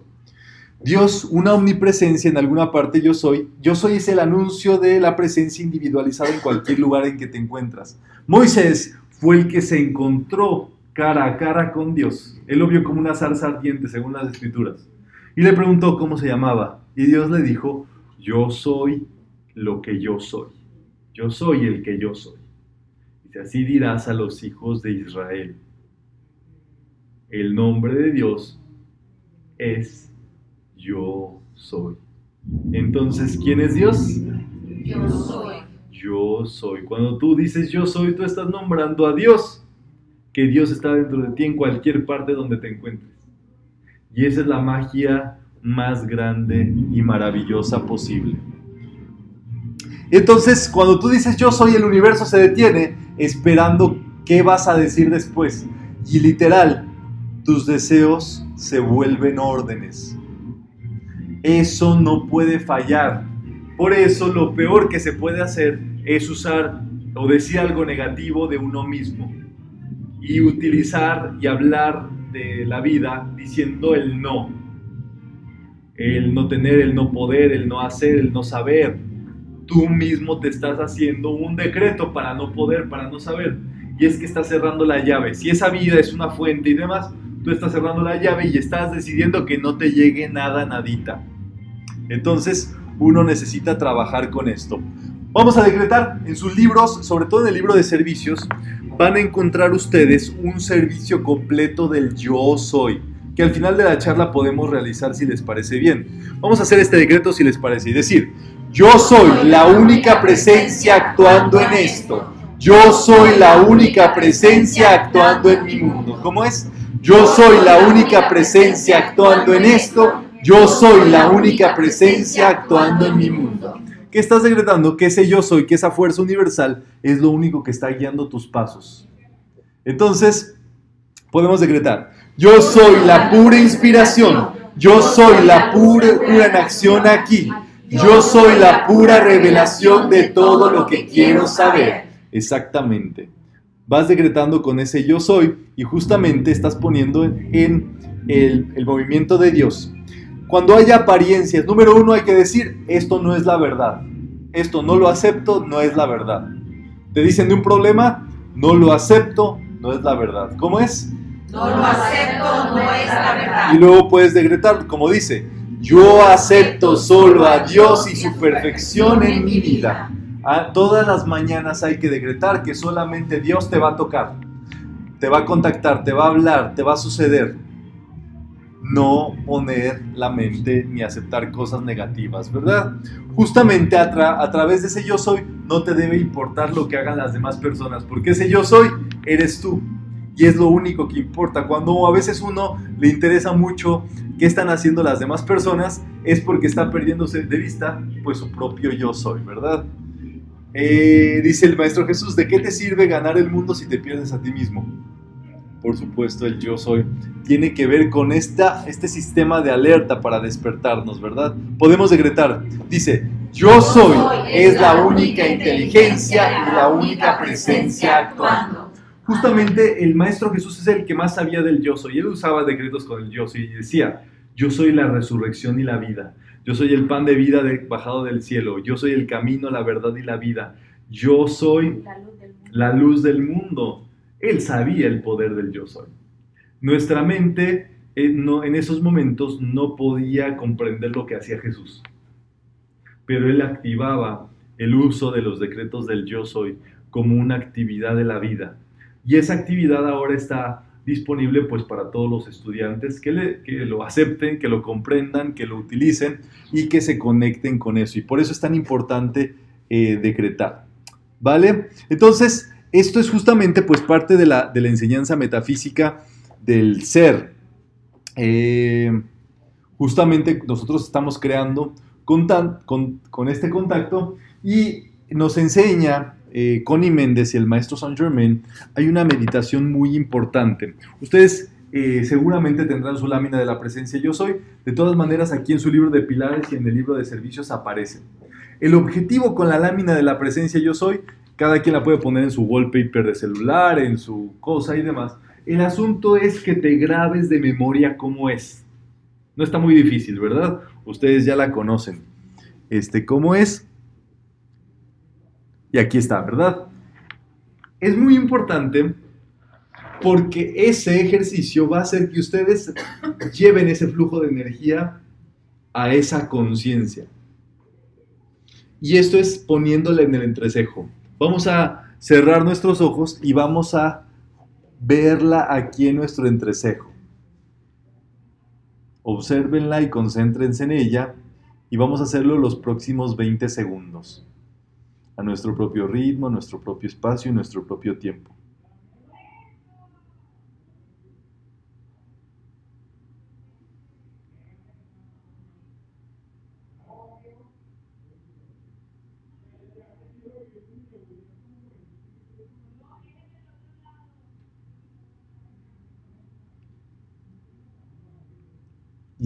Dios, una omnipresencia en alguna parte yo soy. Yo soy es el anuncio de la presencia individualizada en cualquier lugar en que te encuentras. Moisés fue el que se encontró cara a cara con Dios. Él lo vio como una zarza ardiente, según las escrituras. Y le preguntó cómo se llamaba. Y Dios le dijo, yo soy lo que yo soy. Yo soy el que yo soy. Y así dirás a los hijos de Israel. El nombre de Dios es yo soy. Entonces, ¿quién es Dios? Yo soy. Yo soy. Cuando tú dices yo soy, tú estás nombrando a Dios, que Dios está dentro de ti en cualquier parte donde te encuentres. Y esa es la magia más grande y maravillosa posible. Entonces, cuando tú dices yo soy, el universo se detiene esperando qué vas a decir después. Y literal, tus deseos se vuelven órdenes. Eso no puede fallar. Por eso lo peor que se puede hacer es usar o decir algo negativo de uno mismo y utilizar y hablar de la vida diciendo el no. El no tener, el no poder, el no hacer, el no saber. Tú mismo te estás haciendo un decreto para no poder, para no saber. Y es que estás cerrando la llave. Si esa vida es una fuente y demás, tú estás cerrando la llave y estás decidiendo que no te llegue nada, nadita. Entonces, uno necesita trabajar con esto. Vamos a decretar en sus libros, sobre todo en el libro de servicios, van a encontrar ustedes un servicio completo del yo soy, que al final de la charla podemos realizar si les parece bien. Vamos a hacer este decreto si les parece y decir, yo soy la única presencia actuando en esto. Yo soy la única presencia actuando en mi mundo. ¿Cómo es? Yo soy la única presencia actuando en esto yo soy la única presencia actuando en mi mundo. ¿Qué estás decretando? Que ese yo soy, que esa fuerza universal es lo único que está guiando tus pasos. Entonces, podemos decretar, yo soy la pura inspiración, yo soy la pura, pura en acción aquí, yo soy la pura revelación de todo lo que quiero saber. Exactamente. Vas decretando con ese yo soy y justamente estás poniendo en el, el movimiento de Dios cuando haya apariencias, número uno hay que decir, esto no es la verdad. Esto no lo acepto, no es la verdad. Te dicen de un problema, no lo acepto, no es la verdad. ¿Cómo es? No lo acepto, no es la verdad. Y luego puedes decretar, como dice, yo acepto solo a Dios y su perfección en mi vida. A todas las mañanas hay que decretar que solamente Dios te va a tocar. te va a contactar, te va a hablar, te va a suceder. No poner la mente ni aceptar cosas negativas, ¿verdad? Justamente a, través de ese yo soy, no te debe importar lo que hagan las demás personas, porque ese yo soy eres tú y es lo único que importa. Cuando a veces uno le interesa mucho qué están haciendo las demás personas, es porque está perdiéndose de vista pues su propio yo soy, ¿verdad? Eh, dice el Maestro Jesús, ¿de qué te sirve ganar el mundo si te pierdes a ti mismo? Por supuesto, el yo soy tiene que ver con esta, este sistema de alerta para despertarnos, ¿verdad? Podemos decretar, dice, yo soy es la única inteligencia y la única presencia actuando justamente el Maestro Jesús es el que más sabía del yo soy. Él usaba decretos con el yo soy y decía, yo soy la resurrección y la vida. Yo soy el pan de vida bajado del cielo. Yo soy el camino, la verdad y la vida. Yo soy la luz del mundo. Él sabía el poder del yo soy. Nuestra mente eh, en esos momentos no podía comprender lo que hacía Jesús. Pero él activaba el uso de los decretos del yo soy como una actividad de la vida y esa actividad ahora está disponible pues para todos los estudiantes que, lo acepten, que lo comprendan, que lo utilicen y que se conecten con eso. Y por eso es tan importante eh, decretar. ¿Vale? Entonces, esto es justamente pues parte de la, enseñanza metafísica del ser. Eh, justamente nosotros estamos creando con, con este contacto y nos enseña eh, Connie Méndez y el maestro Saint Germain, hay una meditación muy importante. Ustedes eh, seguramente tendrán su lámina de la presencia yo soy. De todas maneras, aquí en su libro de pilares y en el libro de servicios aparece. El objetivo con la lámina de la presencia yo soy, cada quien la puede poner en su wallpaper de celular, en su cosa y demás. El asunto es que te grabes de memoria cómo es. No está muy difícil, ¿verdad? Ustedes ya la conocen. Este, ¿cómo es? Y aquí está, ¿verdad? Es muy importante porque ese ejercicio va a hacer que ustedes lleven ese flujo de energía a esa conciencia. Y esto es poniéndole en el entrecejo. Vamos a cerrar nuestros ojos y vamos a verla aquí en nuestro entrecejo. Obsérvenla y concéntrense en ella y vamos a hacerlo los próximos 20 segundos a nuestro propio ritmo, a nuestro propio espacio y nuestro propio tiempo.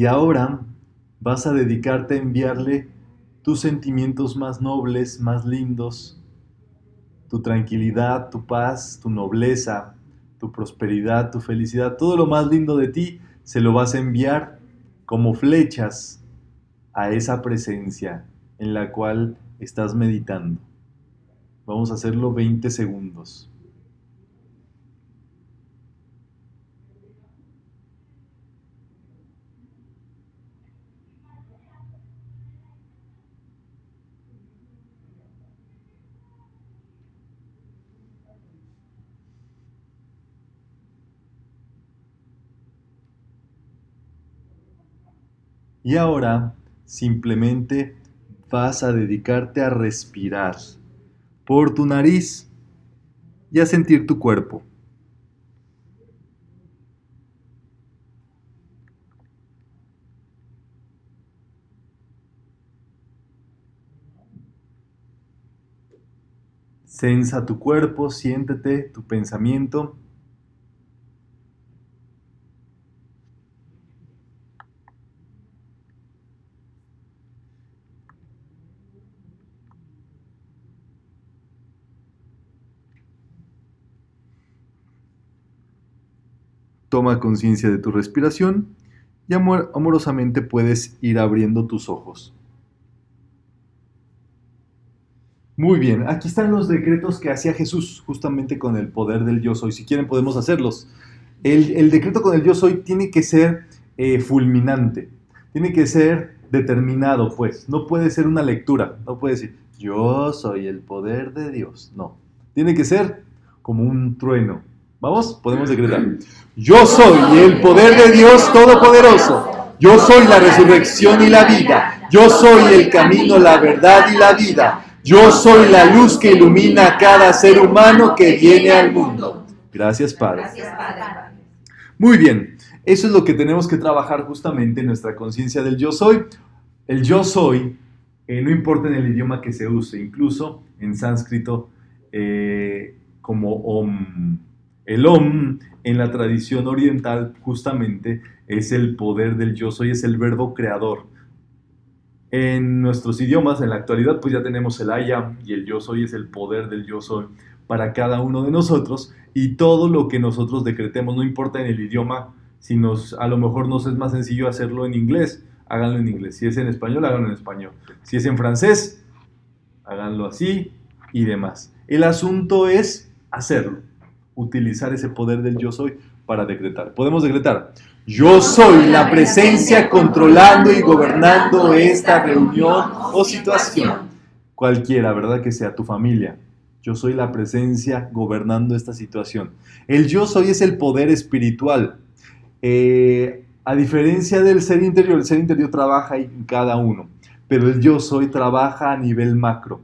Y ahora vas a dedicarte a enviarle tus sentimientos más nobles, más lindos, tu tranquilidad, tu paz, tu nobleza, tu prosperidad, tu felicidad, todo lo más lindo de ti, se lo vas a enviar como flechas a esa presencia en la cual estás meditando. Vamos a hacerlo 20 segundos. Y ahora simplemente vas a dedicarte a respirar por tu nariz y a sentir tu cuerpo. Sensa tu cuerpo, siéntete tu pensamiento Toma conciencia de tu respiración y amorosamente puedes ir abriendo tus ojos. Muy bien, aquí están los decretos que hacía Jesús justamente con el poder del yo soy. Si quieren podemos hacerlos. El, decreto con el yo soy tiene que ser eh, fulminante, tiene que ser determinado, pues. No puede ser una lectura, no puede decir yo soy el poder de Dios. No, tiene que ser como un trueno, Vamos, podemos decretar. Yo soy el poder de Dios Todopoderoso. Yo soy la resurrección y la vida. Yo soy el camino, la verdad y la vida. Yo soy la luz que ilumina a cada ser humano que viene al mundo. Gracias, Padre. Muy bien, eso es lo que tenemos que trabajar justamente en nuestra conciencia del yo soy. El yo soy, eh, no importa en el idioma que se use, incluso en sánscrito eh, como om. El om en la tradición oriental justamente es el poder del yo soy, es el verbo creador. En nuestros idiomas, en la actualidad, pues ya tenemos el ayam y el yo soy es el poder del yo soy para cada uno de nosotros y todo lo que nosotros decretemos, no importa en el idioma, si nos, a lo mejor nos es más sencillo hacerlo en inglés, háganlo en inglés. Si es en español, háganlo en español. Si es en francés, háganlo así y demás. El asunto es hacerlo, utilizar ese poder del yo soy para decretar. Podemos decretar, yo soy la presencia controlando y gobernando esta reunión o situación. Cualquiera, ¿verdad? Que sea tu familia. Yo soy la presencia gobernando esta situación. El yo soy es el poder espiritual. Eh, a diferencia del ser interior, el ser interior trabaja en cada uno, pero el yo soy trabaja a nivel macro.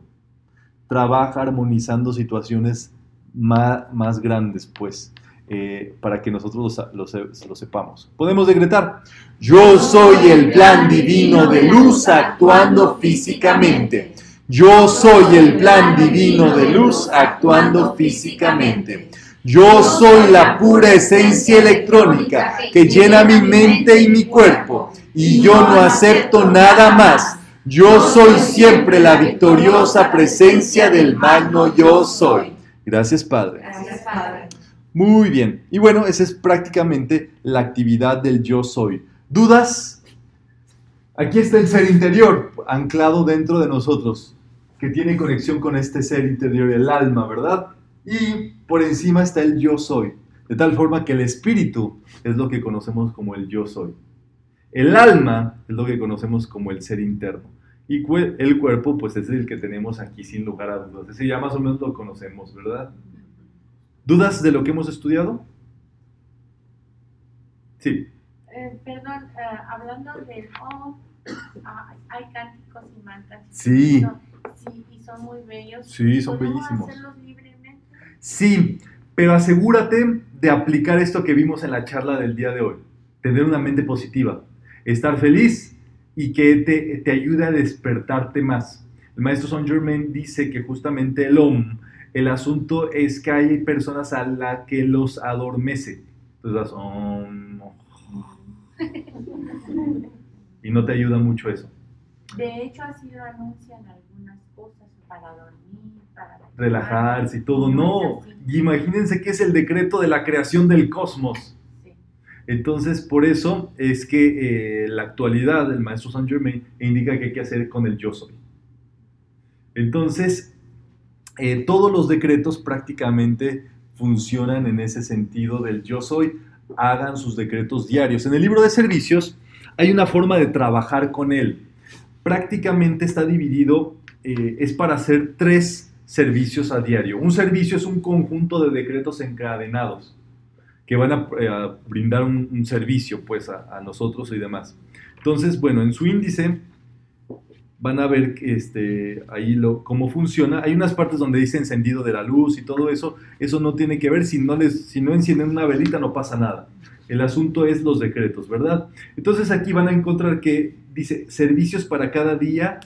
Trabaja armonizando situaciones más, grandes, pues. Eh, para que nosotros lo, sepamos. Podemos decretar, yo soy el plan divino de luz actuando físicamente. Yo soy el plan divino de luz actuando físicamente. Yo soy la pura esencia electrónica que llena mi mente y mi cuerpo y yo no acepto nada más. Yo soy siempre la victoriosa presencia del magno yo soy. Gracias Padre. Gracias Padre. Muy bien. Y bueno, esa es prácticamente la actividad del yo soy. ¿Dudas? Aquí está el ser interior, anclado dentro de nosotros, que tiene conexión con este ser interior, el alma, ¿verdad? Y por encima está el yo soy, de tal forma que el espíritu es lo que conocemos como el yo soy. El alma es lo que conocemos como el ser interno. Y el cuerpo, pues es el que tenemos aquí sin lugar a dudas. Ese ya más o menos lo conocemos, ¿verdad? ¿Dudas de lo que hemos estudiado? Sí. Eh, perdón, eh, hablando del OM, ah, hay cánticos y mantras. Sí. sí, y son muy bellos. Sí, son bellísimos. hacerlos libremente? Sí, pero asegúrate de aplicar esto que vimos en la charla del día de hoy. Tener una mente positiva, estar feliz y que te, te ayude a despertarte más. El maestro Saint Germain dice que justamente el OM el asunto es que hay personas a las que los adormece. Entonces, y no te ayuda mucho eso. De hecho, así lo anuncian algunas cosas para dormir, para relajarse y todo. No, imagínense que es el decreto de la creación del cosmos. Entonces, por eso es que eh, la actualidad del maestro Saint Germain indica que hay que hacer con el yo soy. Entonces, eh, todos los decretos prácticamente funcionan en ese sentido del yo soy, hagan sus decretos diarios. En el libro de servicios hay una forma de trabajar con él. Prácticamente está dividido, eh, es para hacer tres servicios a diario. Un servicio es un conjunto de decretos encadenados que van a, eh, brindar un, servicio pues a, a nosotros y demás. Entonces, bueno, en su índice van a ver este, ahí lo, cómo funciona. Hay unas partes donde dice encendido de la luz y todo eso. Eso no tiene que ver, si no, les, si no encienden una velita no pasa nada. El asunto es los decretos, ¿verdad? Entonces aquí van a encontrar que dice servicios para cada día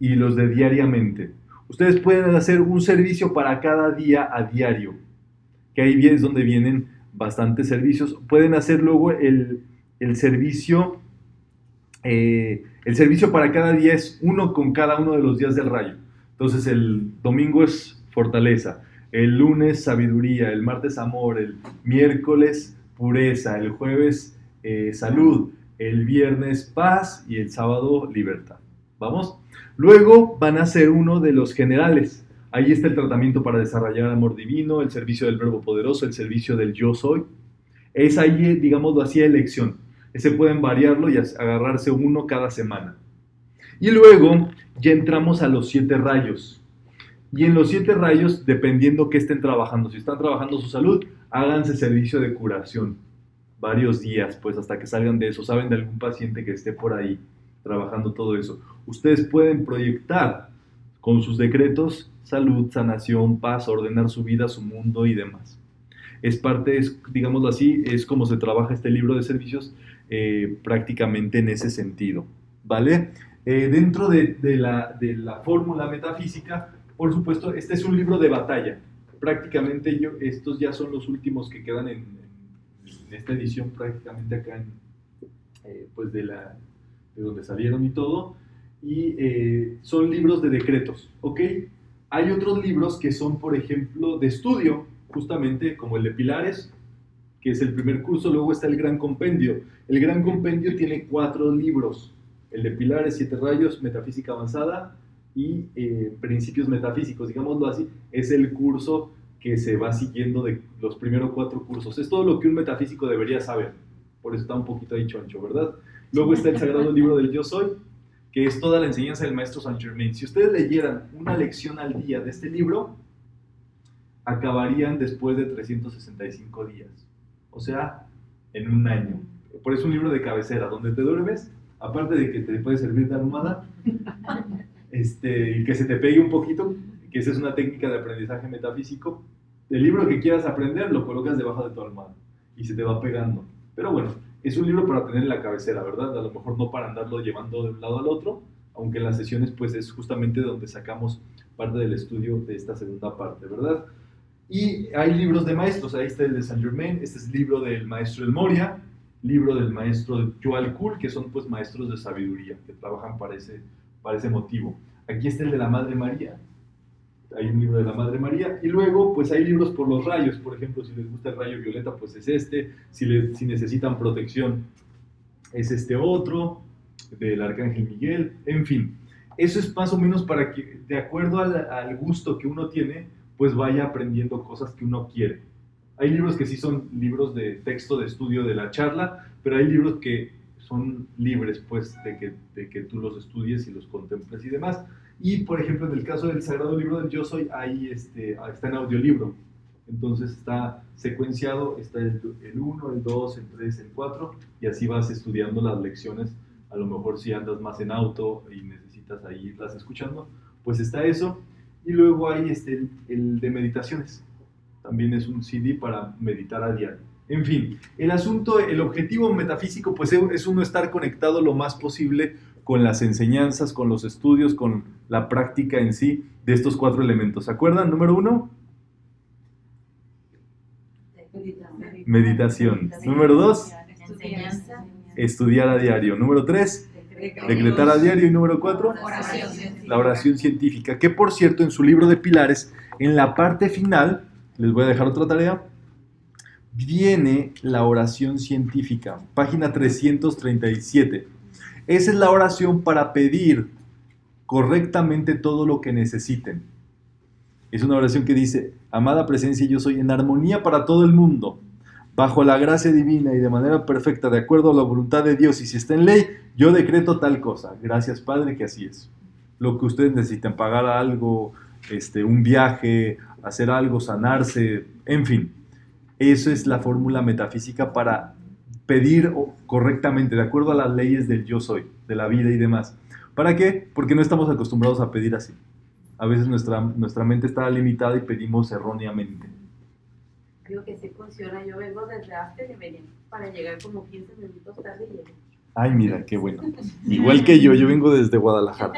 y los de diariamente. Ustedes pueden hacer un servicio para cada día a diario, que ahí es donde vienen bastantes servicios. Pueden hacer luego el, el servicio eh, el servicio para cada día es uno con cada uno de los días del rayo. Entonces el domingo es fortaleza, el lunes sabiduría, el martes amor, el miércoles pureza, el jueves eh, salud, el viernes paz y el sábado libertad. ¿Vamos? Luego van a ser uno de los generales. Ahí está el tratamiento para desarrollar amor divino, el servicio del verbo poderoso, el servicio del yo soy. Es ahí, digámoslo así, elección. Ese pueden variarlo y agarrarse uno cada semana. Y luego ya entramos a los siete rayos. Y en los siete rayos, dependiendo que estén trabajando, si están trabajando su salud, háganse servicio de curación varios días, pues hasta que salgan de eso. Saben de algún paciente que esté por ahí trabajando todo eso. Ustedes pueden proyectar con sus decretos salud, sanación, paz, ordenar su vida, su mundo y demás. Es parte, es, digámoslo así, es como se trabaja este libro de servicios eh, prácticamente en ese sentido, ¿vale? Eh, dentro de, la, de la fórmula metafísica, por supuesto, este es un libro de batalla. Prácticamente yo, estos ya son los últimos que quedan en, esta edición, prácticamente acá en, eh, pues de, la, de donde salieron y todo. Y son libros de decretos, ¿ok? Hay otros libros que son, por ejemplo, de estudio, justamente como el de Pilares, que es el primer curso, luego está el Gran Compendio. El Gran Compendio tiene cuatro libros, el de Pilares, Siete Rayos, Metafísica Avanzada y eh, Principios Metafísicos, digámoslo así, es el curso que se va siguiendo de los primeros cuatro cursos. Es todo lo que un metafísico debería saber, por eso está un poquito ahí choncho, ¿verdad? Luego está el Sagrado Libro del Yo Soy, que es toda la enseñanza del Maestro Saint Germain. Si ustedes leyeran una lección al día de este libro, acabarían después de 365 días, o sea, en un año. Por eso es un libro de cabecera, donde te duermes aparte de que te puede servir de almohada, este, y que se te pegue un poquito, que esa es una técnica de aprendizaje metafísico, el libro que quieras aprender lo colocas debajo de tu almohada y se te va pegando. Pero bueno, es un libro para tener en la cabecera, ¿verdad? A lo mejor no para andarlo llevando de un lado al otro, aunque en las sesiones pues es justamente donde sacamos parte del estudio de esta segunda parte, ¿verdad? Y hay libros de maestros, ahí está el de Saint Germain, este es el libro del maestro El Moria, libro del maestro Joel Kul, que son pues maestros de sabiduría, que trabajan para ese, para ese motivo. Aquí está el de la Madre María, hay un libro de la Madre María, y luego pues hay libros por los rayos, por ejemplo, si les gusta el rayo violeta, pues es este, si, si necesitan protección, es este otro, del Arcángel Miguel, en fin. Eso es más o menos para que, de acuerdo al, al gusto que uno tiene, pues vaya aprendiendo cosas que uno quiere. Hay libros que sí son libros de texto de estudio de la charla, pero hay libros que son libres, pues, de que, de que tú los estudies y los contemples y demás. Y, por ejemplo, en el caso del Sagrado Libro del Yo Soy, ahí este, está en audiolibro. Entonces está secuenciado, está el 1, el 2, el 3, el 4, y así vas estudiando las lecciones. A lo mejor si andas más en auto y necesitas ahí irlas escuchando, pues está eso. Y luego hay este, el de meditaciones también es un CD para meditar a diario. En fin, el asunto, el objetivo metafísico, pues es uno estar conectado lo más posible con las enseñanzas, con los estudios, con la práctica en sí de estos cuatro elementos. ¿Se acuerdan? Número uno. Meditación. Número dos. Estudiar a diario. Número tres. Decretar a diario. Y número cuatro. La oración científica. Que por cierto, en su libro de Pilares, en la parte final, les voy a dejar otra tarea. Viene la oración científica, página 337. Esa es la oración para pedir correctamente todo lo que necesiten. Es una oración que dice, amada presencia, yo soy en armonía para todo el mundo, bajo la gracia divina y de manera perfecta, de acuerdo a la voluntad de Dios, y si está en ley, yo decreto tal cosa. Gracias Padre que así es. Lo que ustedes necesiten, pagar algo, este, un viaje, hacer algo, sanarse, en fin. Eso es la fórmula metafísica para pedir correctamente, de acuerdo a las leyes del yo soy, de la vida y demás. ¿Para qué? Porque no estamos acostumbrados a pedir así. A veces nuestra, nuestra mente está limitada y pedimos erróneamente. Creo que sí funciona. Yo vengo desde Aspen y para llegar como 15 minutos tarde y Ay, mira, qué bueno. Igual que yo, yo vengo desde Guadalajara.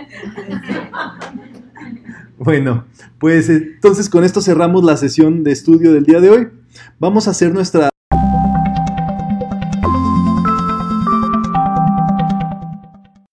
Bueno, pues entonces con esto cerramos la sesión de estudio del día de hoy. Vamos a hacer nuestra